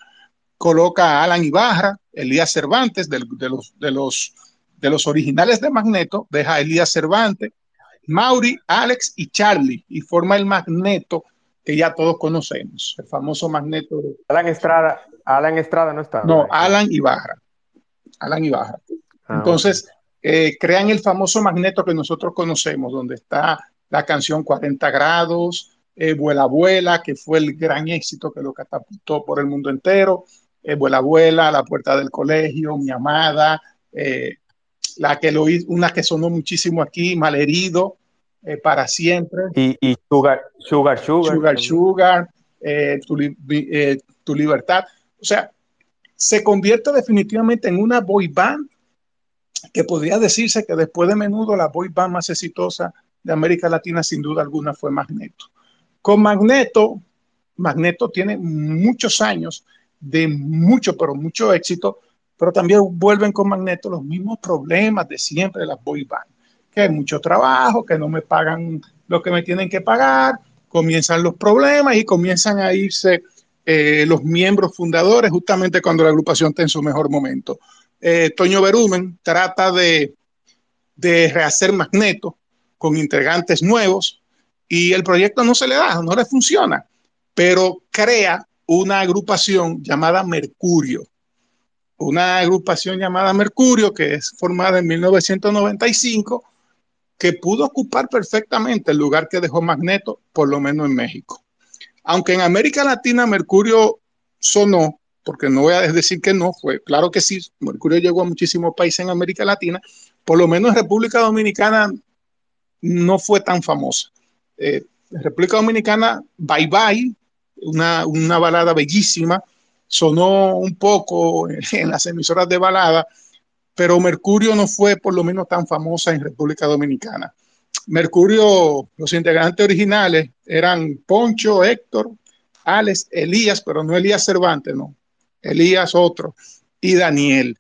coloca a Alan Ibarra, Elías Cervantes, de, los, de, los, de los originales de Magneto, deja a Elías Cervantes, Mauri, Alex y Charlie, y forma el Magneto que ya todos conocemos, el famoso Magneto. De... Alan Estrada, Alan Estrada no está. No, Alan Ibarra. Alan Ibarra. Ah, Entonces, eh, crean el famoso Magneto que nosotros conocemos, donde está la canción 40 grados, eh, Vuela Vuela, que fue el gran éxito que lo catapultó por el mundo entero, eh, Vuela Vuela, La Puerta del Colegio, Mi Amada, eh, la que lo una que sonó muchísimo aquí, Malherido, eh, para siempre. Y, y, Sugar, Sugar, Sugar. Sugar, Sugar, tu, tu, Libertad. O sea, se convierte definitivamente en una boy band que podría decirse que después de menudo la boy band más exitosa de América Latina sin duda alguna fue Magneto. Con Magneto, Magneto tiene muchos años de mucho, pero mucho éxito, pero también vuelven con Magneto los mismos problemas de siempre de las boy band, que hay mucho trabajo, que no me pagan lo que me tienen que pagar, comienzan los problemas y comienzan a irse eh, los miembros fundadores justamente cuando la agrupación está en su mejor momento. Eh, Toño Berumen trata de, de rehacer Magneto con integrantes nuevos, y el proyecto no se le da, no le funciona, pero crea una agrupación llamada Mercurio, una agrupación llamada Mercurio que es formada en 1995 que pudo ocupar perfectamente el lugar que dejó Magneto, por lo menos en México. Aunque en América Latina Mercurio sonó, porque no voy a decir que no, fue claro que sí, Mercurio llegó a muchísimos países en América Latina, por lo menos en República Dominicana no fue tan famosa. Eh, República Dominicana, Bye Bye, una, una, balada bellísima, sonó un poco en las emisoras de balada, pero Mercurio no fue por lo menos tan famosa en República Dominicana. Mercurio, los integrantes originales eran Poncho, Héctor, Alex, Elías, pero no Elías Cervantes, no, Elías otro, y Daniel.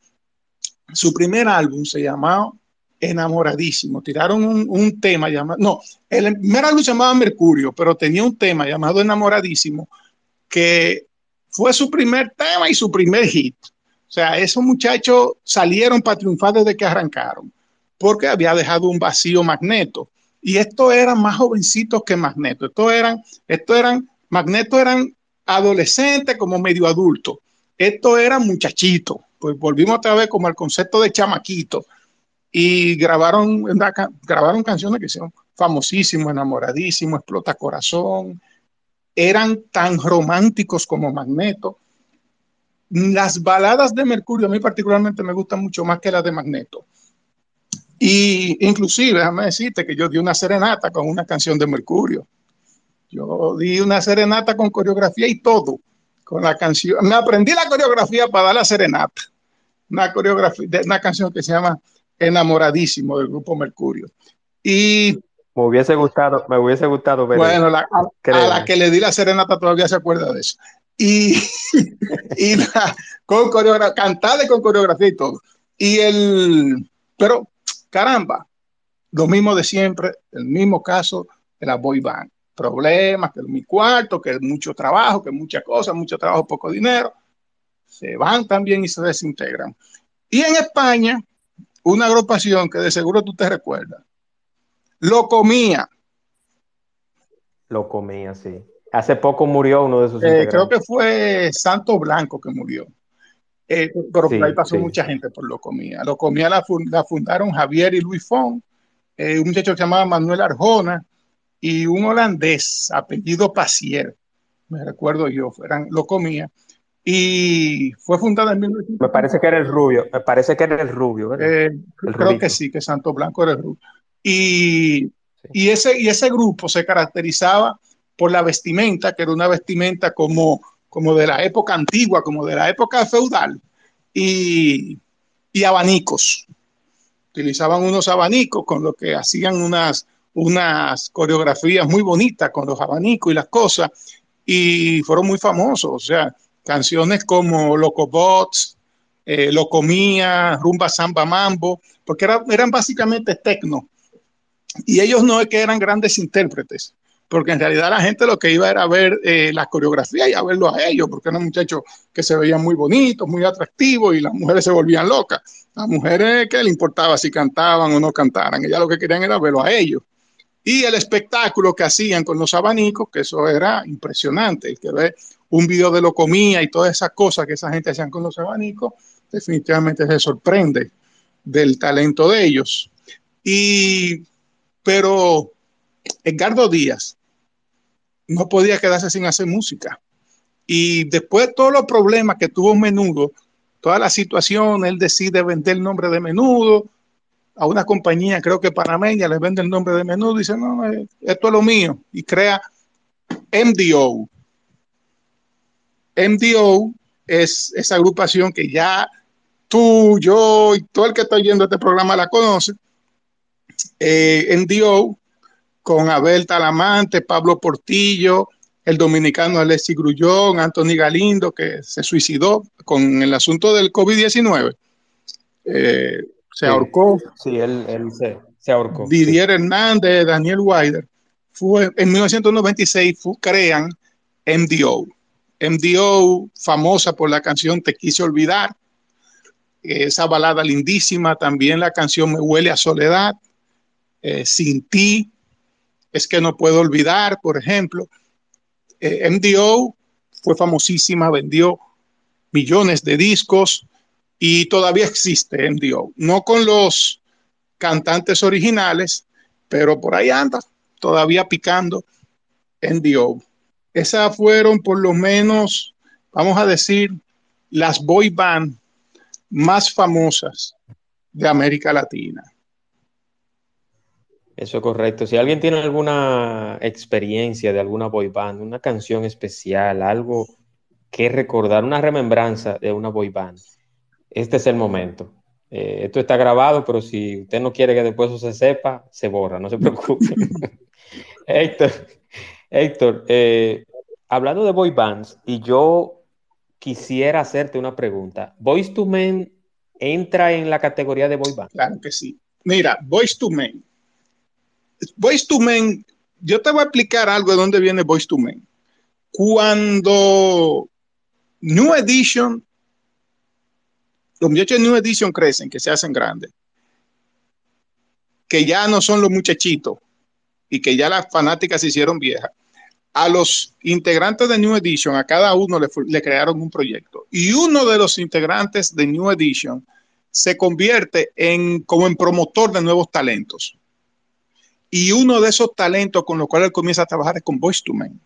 Su primer álbum se llamaba enamoradísimo. Tiraron un, tema llamado, no, el primer álbum se llamaba Mercurio, pero tenía un tema llamado Enamoradísimo, que fue su primer tema y su primer hit. O sea, esos muchachos salieron para triunfar desde que arrancaron, porque había dejado un vacío Magneto. Y estos eran más jovencitos que Magneto. Estos eran, estos eran, Magneto eran adolescentes como medio adultos. Estos eran muchachitos. Pues volvimos otra vez como al concepto de chamaquito y grabaron, grabaron canciones que son famosísimos, enamoradísimos, explota corazón, eran tan románticos como Magneto. Las baladas de Mercurio a mí particularmente me gustan mucho más que las de Magneto. Y inclusive, déjame decirte que yo di una serenata con una canción de Mercurio. Yo di una serenata con coreografía y todo, con la canción. Me aprendí la coreografía para dar la serenata. Una coreografía, una canción que se llama enamoradísimo del grupo Mercurio. Y me hubiese gustado, me hubiese gustado ver. Bueno, la, a, la que le di la serenata todavía se acuerda de eso. Y, y la, con coreografía, cantada con coreografía y todo. Y el, pero caramba, lo mismo de siempre, el mismo caso de la boy band. Problemas, que es mi cuarto, que es mucho trabajo, que muchas cosas, mucho trabajo, poco dinero. Se van también y se desintegran. Y en España, una agrupación que de seguro tú te recuerdas. Lo comía. Lo comía, sí. Hace poco murió uno de sus eh, Creo que fue Santo Blanco que murió. Eh, pero por ahí pasó mucha gente por Lo Comía. Lo Comía la, fundaron Javier y Luis Fon, eh, un muchacho que se llamaba Manuel Arjona y un holandés apellido Pacier, me recuerdo yo, eran Lo Comía y fue fundada en 1900. Me parece que era el rubio, me parece que era el rubio. Creo que sí, que Santo Blanco era el rubio. Y, y, ese, y ese grupo se caracterizaba por la vestimenta, que era una vestimenta como, como de la época antigua, como de la época feudal, y, y abanicos. Utilizaban unos abanicos con lo que hacían unas, unas coreografías muy bonitas con los abanicos y las cosas, y fueron muy famosos. O sea, canciones como Locobots, eh, Lo Comía, Rumba Samba Mambo, porque eran básicamente tecno. Y ellos no es que eran grandes intérpretes, porque en realidad la gente lo que iba era a ver eh, la coreografía y a verlo a ellos, porque eran muchachos que se veían muy bonitos, muy atractivos y las mujeres se volvían locas. Las mujeres que le importaba si cantaban o no cantaran, ellas lo que querían era verlo a ellos. Y el espectáculo que hacían con los abanicos, que eso era impresionante, el que ve un video de lo comía y todas esas cosas que esa gente hacían con los abanicos, definitivamente se sorprende del talento de ellos. Y, pero Edgardo Díaz no podía quedarse sin hacer música. Y después de todos los problemas que tuvo Menudo, toda la situación, él decide vender el nombre de Menudo a una compañía, creo que panameña, le vende el nombre de Menudo y dice, no, eh, esto es lo mío. Y crea MDO. MDO es esa agrupación que ya tú, yo y todo el que está oyendo este programa la conoce. Eh, MDO con Abel Talamante, Pablo Portillo, el dominicano Alexis Grullón, Anthony Galindo, que se suicidó con el asunto del COVID-19. Eh, se ahorcó. Sí, él, se, ahorcó. Didier Hernández, Daniel Wider. Fue, en 1996 crean MDO. MDO, famosa por la canción Te quise olvidar, esa balada lindísima, también la canción Me huele a soledad, eh, Sin ti, es que no puedo olvidar, por ejemplo. Eh, MDO fue famosísima, vendió millones de discos y todavía existe MDO. No con los cantantes originales, pero por ahí anda, todavía picando MDO. Esas fueron por lo menos, vamos a decir, las boy band más famosas de América Latina. Eso es correcto. Si alguien tiene alguna experiencia de alguna boy band, una canción especial, algo que recordar, una remembranza de una boy band, este es el momento. Eh, esto está grabado, pero si usted no quiere que después eso se sepa, se borra, no se preocupe. Héctor, Héctor eh, hablando de boy bands, y yo quisiera hacerte una pregunta. ¿Voice to Men entra en la categoría de boy band? Claro que sí. Mira, Voice to Men Voice to Men, yo te voy a explicar algo de dónde viene Voice to Men. Cuando New Edition, los muchachos de New Edition crecen, que se hacen grandes, que ya no son los muchachitos y que ya las fanáticas se hicieron viejas. A los integrantes de New Edition, a cada uno le, le crearon un proyecto. Y uno de los integrantes de New Edition se convierte en como en promotor de nuevos talentos. Y uno de esos talentos con los cuales él comienza a trabajar es con Voice to Men.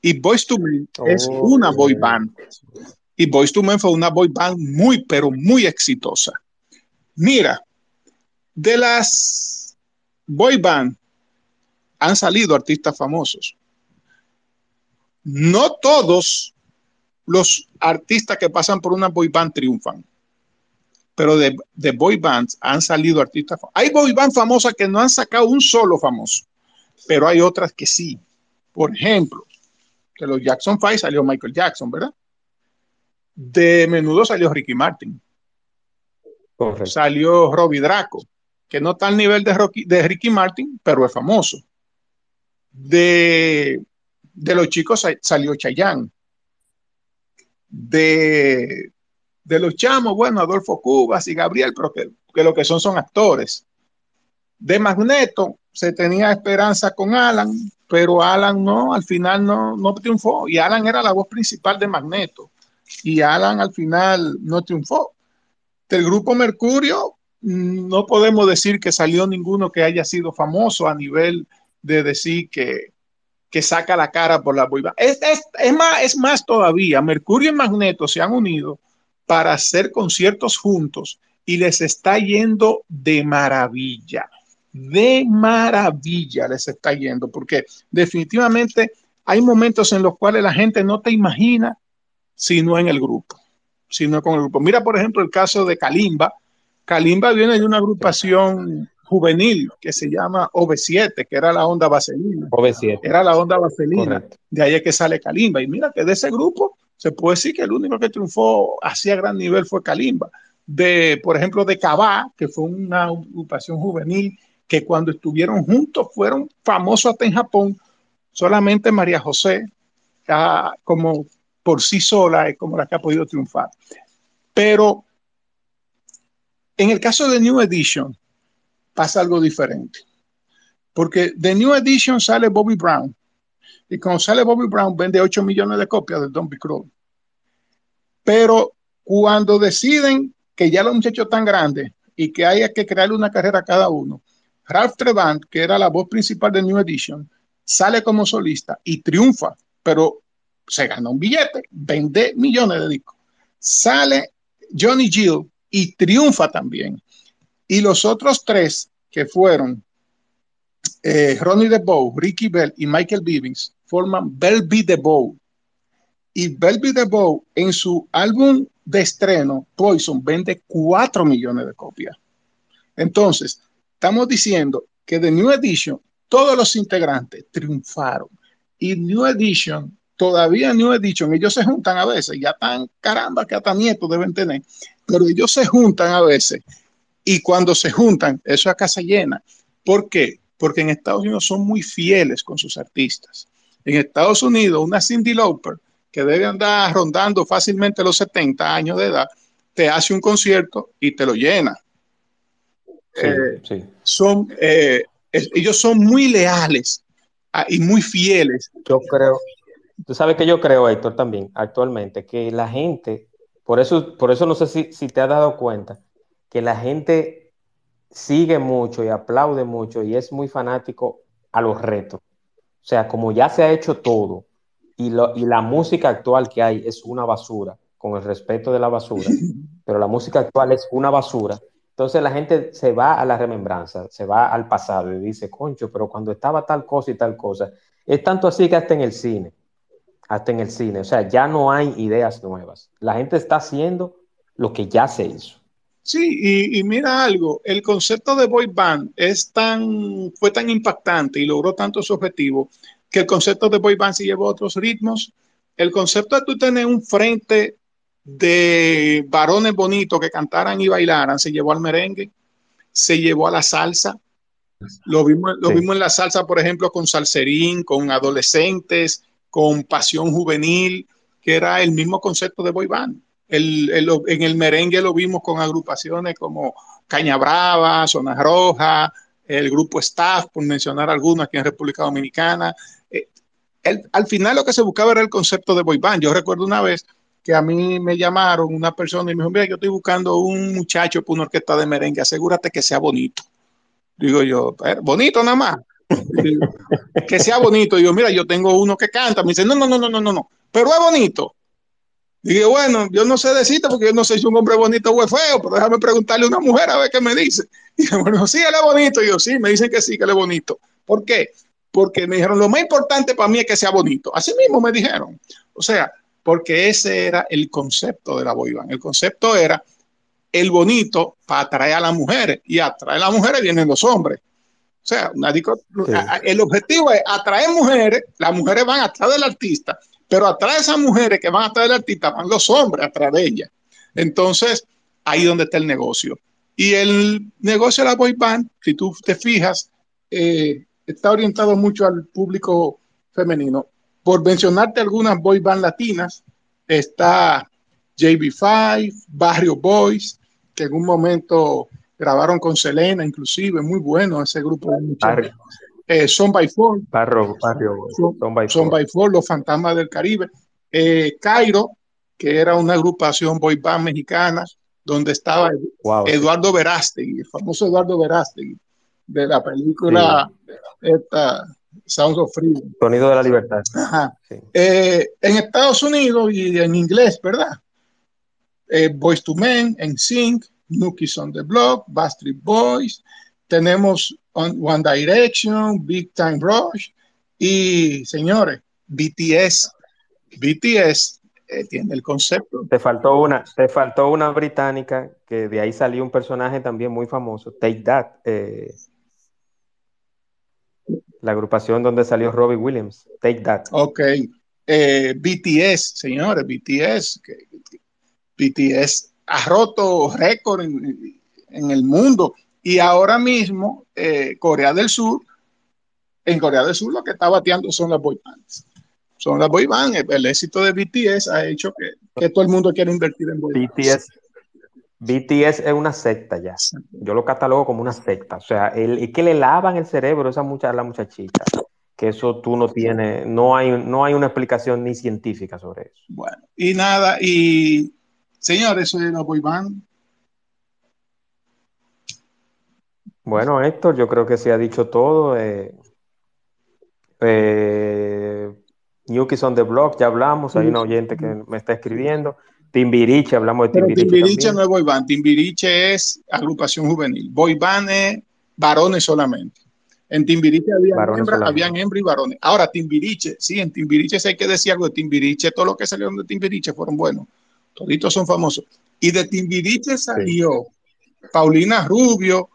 Y Voice to Men es una boy band. Y Voice to Men fue una boy band muy, pero muy exitosa. Mira, de las boy band han salido artistas famosos. No todos los artistas que pasan por una boy band triunfan pero de, boy bands han salido artistas. Hay boy bands famosas que no han sacado un solo famoso, pero hay otras que sí. Por ejemplo, de los Jackson Five salió Michael Jackson, ¿verdad? De menudo salió Ricky Martin. Salió Robbie Draco, que no está al nivel de, de Ricky Martin, pero es famoso. De, de los chicos salió Chayanne. De, de los chamos, bueno, Adolfo Cubas y Gabriel, pero que, lo que son son actores. De Magneto se tenía esperanza con Alan, pero Alan no, al final no, no triunfó. Y Alan era la voz principal de Magneto. Y Alan al final no triunfó. Del grupo Mercurio, mm, no podemos decir que salió ninguno que haya sido famoso a nivel de decir que, que saca la cara por la boiva. Es, es, más, es más todavía, Mercurio y Magneto se han unido para hacer conciertos juntos y les está yendo de maravilla. De maravilla les está yendo, porque definitivamente hay momentos en los cuales la gente no te imagina si no en el grupo, sino con el grupo. Mira, por ejemplo, el caso de Kalimba. Kalimba viene de una agrupación juvenil que se llama OV7, que era la onda vaselina. OV7. Era la onda vaselina. De ahí es que sale Kalimba. Y mira que de ese grupo se puede decir que el único que triunfó así a gran nivel fue Kalimba. De, por ejemplo, de Cabá, que fue una agrupación juvenil que cuando estuvieron juntos fueron famosos hasta en Japón. Solamente María José, como por sí sola, es como la que ha podido triunfar. Pero en el caso de New Edition pasa algo diferente. Porque de New Edition sale Bobby Brown. Y cuando sale Bobby Brown vende 8 millones de copias de Don't Be Cruel. Pero cuando deciden que ya los muchachos están grandes y que haya que crearle una carrera a cada uno, Ralph Trevant, que era la voz principal de New Edition, sale como solista y triunfa, pero se gana un billete, vende millones de discos. Sale Johnny Gill y triunfa también. Y los otros tres que fueron eh, Ronnie DeBow, Ricky Bell y Michael Bivins forman Bell Be the Bow. Y Bell Be the Bow en su álbum de estreno, Poison, vende 4 millones de copias. Entonces, estamos diciendo que de New Edition, todos los integrantes triunfaron. Y New Edition, todavía New Edition, ellos se juntan a veces, ya están, caramba, que hasta nietos deben tener, pero ellos se juntan a veces. Y cuando se juntan, eso acá se llena. ¿Por qué? Porque en Estados Unidos son muy fieles con sus artistas. En Estados Unidos, una Cindy Lauper, que debe andar rondando fácilmente los 70 años de edad, te hace un concierto y te lo llena. Eh, son, eh, ellos son muy leales ah, y muy fieles. Yo creo, tú sabes que yo creo, Héctor, también actualmente, que la gente, por eso, por eso no sé si, si te has dado cuenta, que la gente sigue mucho y aplaude mucho y es muy fanático a los retos. O sea, como ya se ha hecho todo y, lo, y la música actual que hay es una basura, con el respeto de la basura, pero la música actual es una basura. Entonces la gente se va a la remembranza, se va al pasado y dice, concho, pero cuando estaba tal cosa y tal cosa, es tanto así que hasta en el cine, hasta en el cine, o sea, ya no hay ideas nuevas. La gente está haciendo lo que ya se hizo. Sí, y, mira algo, el concepto de boy band es tan, fue tan impactante y logró tanto su objetivo que el concepto de boy band se llevó a otros ritmos. El concepto de tú tener un frente de varones bonitos que cantaran y bailaran, se llevó al merengue, se llevó a la salsa. Lo vimos, lo vimos en la salsa, por ejemplo, con salserín, con adolescentes, con pasión juvenil, que era el mismo concepto de boy band. El, en el merengue lo vimos con agrupaciones como Caña Brava, Zona Roja, el grupo Staff, por mencionar algunos aquí en República Dominicana. Eh, al final lo que se buscaba era el concepto de boy band. Yo recuerdo una vez que a mí me llamaron una persona y me dijo, mira, yo estoy buscando un muchacho para una orquesta de merengue, asegúrate que sea bonito. Digo yo, eh, bonito nada más. que sea bonito. Digo, mira, yo tengo uno que canta. Me dice, no, no, no, no, no, no, pero es bonito. Dije, bueno, yo no sé decirte porque yo no sé si un hombre bonito o es feo, pero déjame preguntarle a una mujer a ver qué me dice. Y dije, bueno, sí, él es bonito. Y yo, sí, me dicen que sí, que él es bonito. ¿Por qué? Porque me dijeron, lo más importante para mí es que sea bonito. Así mismo me dijeron. O sea, porque ese era el concepto de la boy El concepto era el bonito para atraer a las mujeres y atraer a las mujeres vienen los hombres. O sea, el objetivo es atraer mujeres, las mujeres van atrás del artista, pero atrás de esas mujeres que van atrás del artista van los hombres atrás de ella. Entonces, ahí donde está el negocio. Y el negocio de la boy band, si tú te fijas, eh, está orientado mucho al público femenino por mencionarte algunas boy band latinas, está JB5, Barrio Boys, que en un momento grabaron con Selena, inclusive, muy bueno ese grupo de muchachos. Eh, Son by Four. Barrio, Barrio Son, by, Son by Four, Los Fantasmas del Caribe. Eh, Cairo, que era una agrupación boy band mexicana, donde estaba Eduardo Verástegui, el famoso Eduardo Verástegui, de la película esta, Sounds of Freedom. Sonido de la libertad. Eh, en Estados Unidos y en inglés, ¿verdad? Eh, Boys to Men, en Sync, Nookies on the Block, Bastard Boys, tenemos One Direction, Big Time Rush y, señores, BTS. BTS eh, tiene el concepto. Te faltó una, te faltó una británica que de ahí salió un personaje también muy famoso, Take That. Eh, la agrupación donde salió Robbie Williams, Take That. Ok, eh, BTS, señores, BTS, que, BTS ha roto récord en, en, el mundo y ahora mismo eh, Corea del Sur, en Corea del Sur lo que está bateando son las boy bands. Son las boy bands. El, éxito de BTS ha hecho que, que, todo el mundo quiera invertir en boy BTS, BTS es una secta ya. Yo lo catalogo como una secta. O sea, el, es que le lavan el cerebro a esa mucha, la muchachita. Que eso tú no tienes, no hay, no hay una explicación ni científica sobre eso. Bueno, y nada, y señores, eso es la boy band. Bueno, Héctor, yo creo que se ha dicho todo. Eh, eh, on the Block, ya hablamos, hay un oyente que me está escribiendo. Timbiriche, hablamos de Timbiriche. Pero Timbiriche no es boy band, Timbiriche es agrupación juvenil. Boy band es varones solamente. En Timbiriche había hembra, habían hembra y varones. Ahora, Timbiriche, sí, en Timbiriche sí hay que decir algo de Timbiriche. Todo lo que salieron de Timbiriche fueron buenos. Toditos son famosos. Y de Timbiriche salió Paulina Rubio,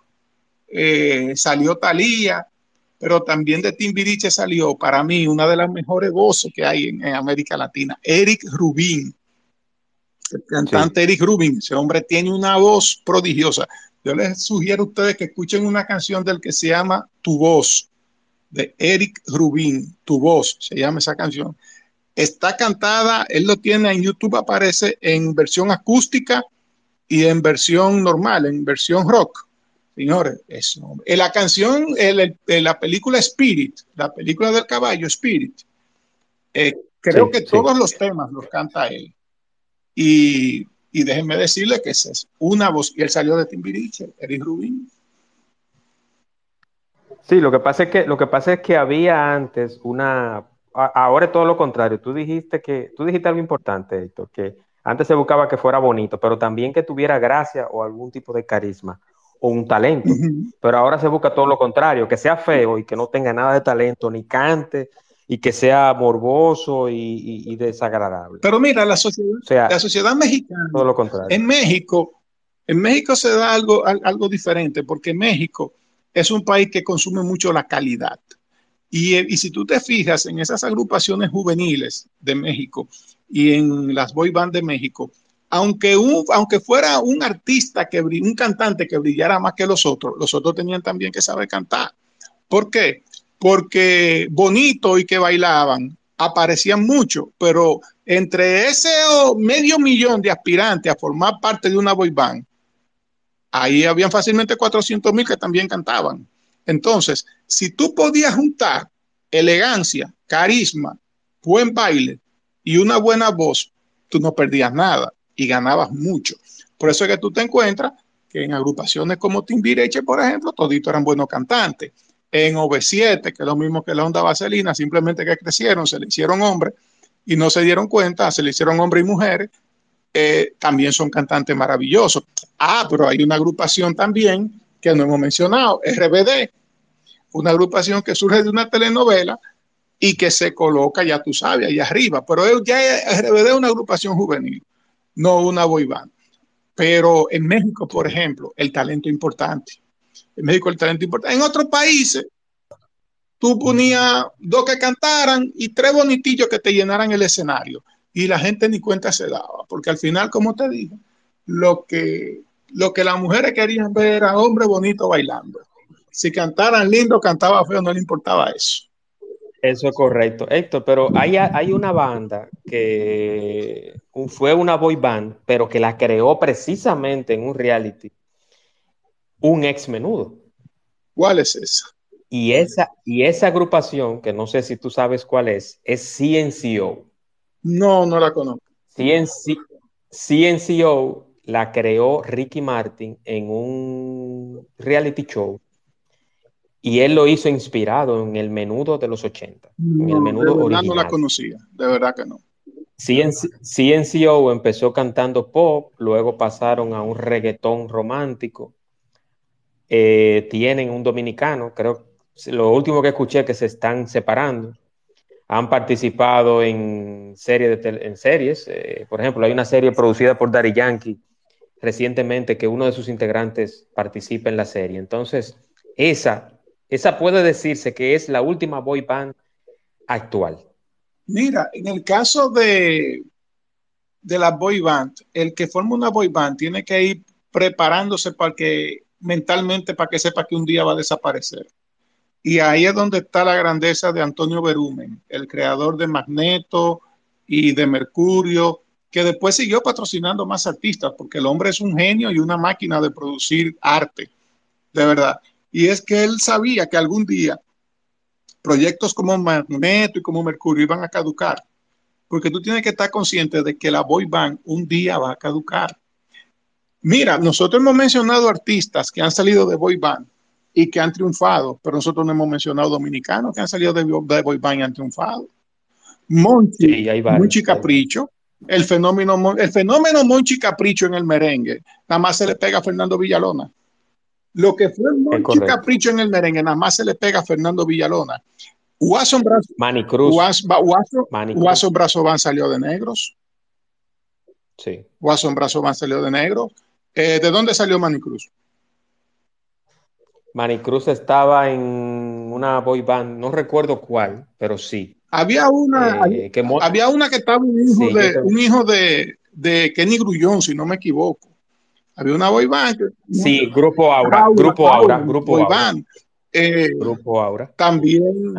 eh, salió Talía, pero también de Timbiriche salió para mí una de las mejores voces que hay en, en América Latina, Eric Rubín el cantante Eric Rubin, ese hombre tiene una voz prodigiosa. Yo les sugiero a ustedes que escuchen una canción del que se llama Tu voz, de Eric Rubin, Tu voz, se llama esa canción. Está cantada, él lo tiene en YouTube, aparece en versión acústica y en versión normal, en versión rock. Señores, eso. En la canción, en, la película Spirit, la película del caballo Spirit, eh, creo que todos los temas los canta él. Y, y déjenme decirle que esa es una voz. Y él salió de Timbiriche, Eric Rubin. Sí, lo que pasa es que lo que pasa es que había antes una ahora es todo lo contrario. Tú dijiste que tú dijiste algo importante, Héctor, que antes se buscaba que fuera bonito, pero también que tuviera gracia o algún tipo de carisma o un talento. Pero ahora se busca todo lo contrario, que sea feo y que no tenga nada de talento, ni cante, y que sea morboso y, desagradable. Pero mira, la sociedad, la sociedad mexicana, todo lo contrario. en México, en México se da algo, algo diferente, porque México es un país que consume mucho la calidad. Y, y, si tú te fijas en esas agrupaciones juveniles de México y en las boy band de México, aunque, un, aunque fuera un artista, que un cantante que brillara más que los otros, los otros tenían también que saber cantar. ¿Por qué? porque bonito y que bailaban aparecían mucho, pero entre ese medio millón de aspirantes a formar parte de una boy band, ahí habían fácilmente 400 mil que también cantaban. Entonces, si tú podías juntar elegancia, carisma, buen baile y una buena voz, tú no perdías nada y ganabas mucho. Por eso es que tú te encuentras que en agrupaciones como Timbiriche, por ejemplo, toditos eran buenos cantantes en OV7, que es lo mismo que la onda vaselina, simplemente que crecieron, se le hicieron hombres y no se dieron cuenta, se le hicieron hombres y mujeres, eh, también son cantantes maravillosos. Ah, pero hay una agrupación también que no hemos mencionado, RBD, una agrupación que surge de una telenovela y que se coloca, ya tú sabes, ahí arriba, pero ya RBD es una agrupación juvenil, no una boy. Pero en México, por ejemplo, el talento importante en México el talento importante. En otros países, tú ponías dos que cantaran y tres bonitillos que te llenaran el escenario. Y la gente ni cuenta se daba, porque al final, como te dije, lo que, lo que las mujeres querían ver era hombres bonitos bailando. Si cantaran lindo, cantaba feo, no le importaba eso. Eso es correcto, Héctor, pero hay, hay una banda que fue una boy band, pero que la creó precisamente en un reality un ex menudo. ¿Cuál es esa? Y esa, y esa agrupación, que no sé si tú sabes cuál es, es CNCO. No, no la conozco. CNC, CNCO la creó Ricky Martin en un reality show y él lo hizo inspirado en el menudo de los 80. en el menudo de verdad no la conocía, de verdad que no. CNCO empezó cantando pop, luego pasaron a un reggaetón romántico eh, tienen un dominicano, creo, lo último que escuché que se están separando. Han participado en, serie de en series, eh, por ejemplo, hay una serie producida por Daddy Yankee recientemente que uno de sus integrantes participa en la serie. Entonces, esa, esa puede decirse que es la última boy band actual. Mira, en el caso de, de la boy band, el que forma una boy band tiene que ir preparándose para que mentalmente para que sepa que un día va a desaparecer. Y ahí es donde está la grandeza de Antonio Berumen, el creador de Magneto y de Mercurio, que después siguió patrocinando más artistas, porque el hombre es un genio y una máquina de producir arte, de verdad. Y es que él sabía que algún día proyectos como Magneto y como Mercurio iban a caducar, porque tú tienes que estar consciente de que la boy band un día va a caducar. Mira, nosotros hemos mencionado artistas que han salido de boy band y que han triunfado, pero nosotros no hemos mencionado dominicanos que han salido de, boy band y han triunfado. Monchi, Monchi Capricho, el fenómeno, el fenómeno Monchi Capricho en el merengue, nada más se le pega a Fernando Villalona. Lo que fue Monchi Capricho en el merengue, nada más se le pega a Fernando Villalona. Guaso Brazo, Manicruz. Guaso, Brazo Van salió de negros. Sí. Guaso Brazo Van salió de negros. Eh, ¿De dónde salió Manicruz? Manicruz estaba en una boy band, no recuerdo cuál, pero sí. Había una, eh, que, había una que estaba un hijo, de, un hijo de, de, Kenny Grullón, si no me equivoco. Había una boy band. sí, Grupo Aura, Grupo Aura, Grupo Aura. Eh, grupo Aura. También,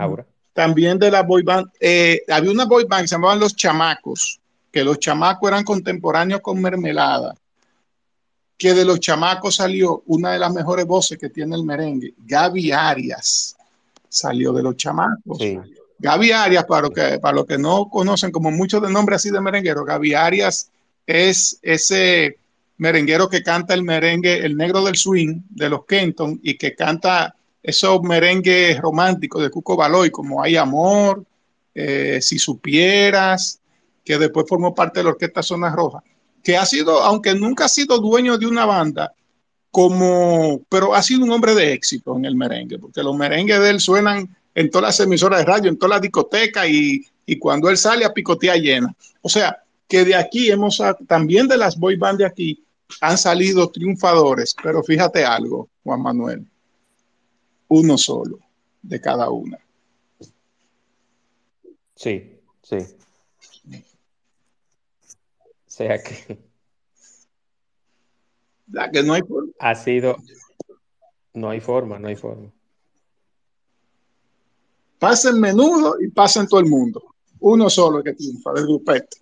también de la boy band. Eh, había una boy band que se llamaban Los Chamacos, que los chamacos eran contemporáneos con Mermelada que de los chamacos salió una de las mejores voces que tiene el merengue, Gaby Arias, salió de los chamacos. Gaby Arias, para los que, para los que no conocen como muchos de nombre así de merenguero, Gaby Arias es ese merenguero que canta el merengue, el negro del swing de los Kenton y que canta esos merengues románticos de Cuco Baloy, como Hay Amor, eh, Si Supieras, que después formó parte de la Orquesta Zona Roja que ha sido, aunque nunca ha sido dueño de una banda, como, pero ha sido un hombre de éxito en el merengue, porque los merengues de él suenan en todas las emisoras de radio, en todas las discotecas y, cuando él sale a picotea llena. O sea, que de aquí hemos, también de las boy band de aquí, han salido triunfadores, pero fíjate algo, Juan Manuel, uno solo de cada una. Sí, sí sea que. La que no hay forma. Ha sido. No hay forma, no hay forma. Pasa en menudo y pasa en todo el mundo. Uno solo que triunfa del grupete.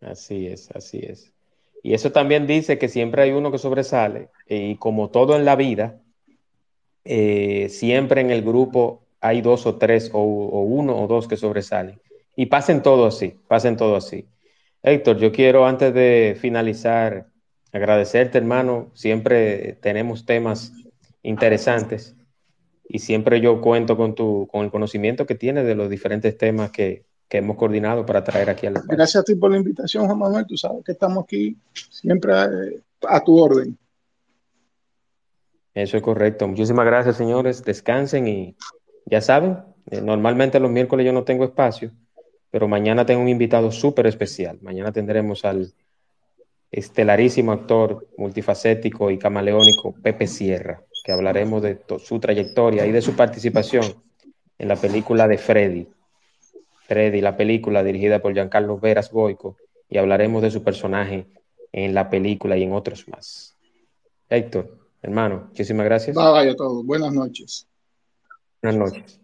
Así es, así es. Y eso también dice que siempre hay uno que sobresale. Y como todo en la vida, eh, siempre en el grupo hay dos o tres, o, o uno o dos que sobresalen. Y pasen todo así, pasen todo así. Héctor, yo quiero antes de finalizar agradecerte, hermano. Siempre tenemos temas interesantes y siempre yo cuento con, tu, con el conocimiento que tienes de los diferentes temas que, hemos coordinado para traer aquí al Gracias a ti por la invitación, Juan Manuel. Tú sabes que estamos aquí siempre eh, a, tu orden. Eso es correcto. Muchísimas gracias, señores. Descansen y ya saben, eh, normalmente los miércoles yo no tengo espacio pero mañana tengo un invitado súper especial. Mañana tendremos al estelarísimo actor multifacético y camaleónico Pepe Sierra, que hablaremos de su trayectoria y de su participación en la película de Freddy. Freddy, la película dirigida por Giancarlo Veras Boico, y hablaremos de su personaje en la película y en otros más. Héctor, hermano, muchísimas gracias. Todo. Buenas noches. Buenas noches.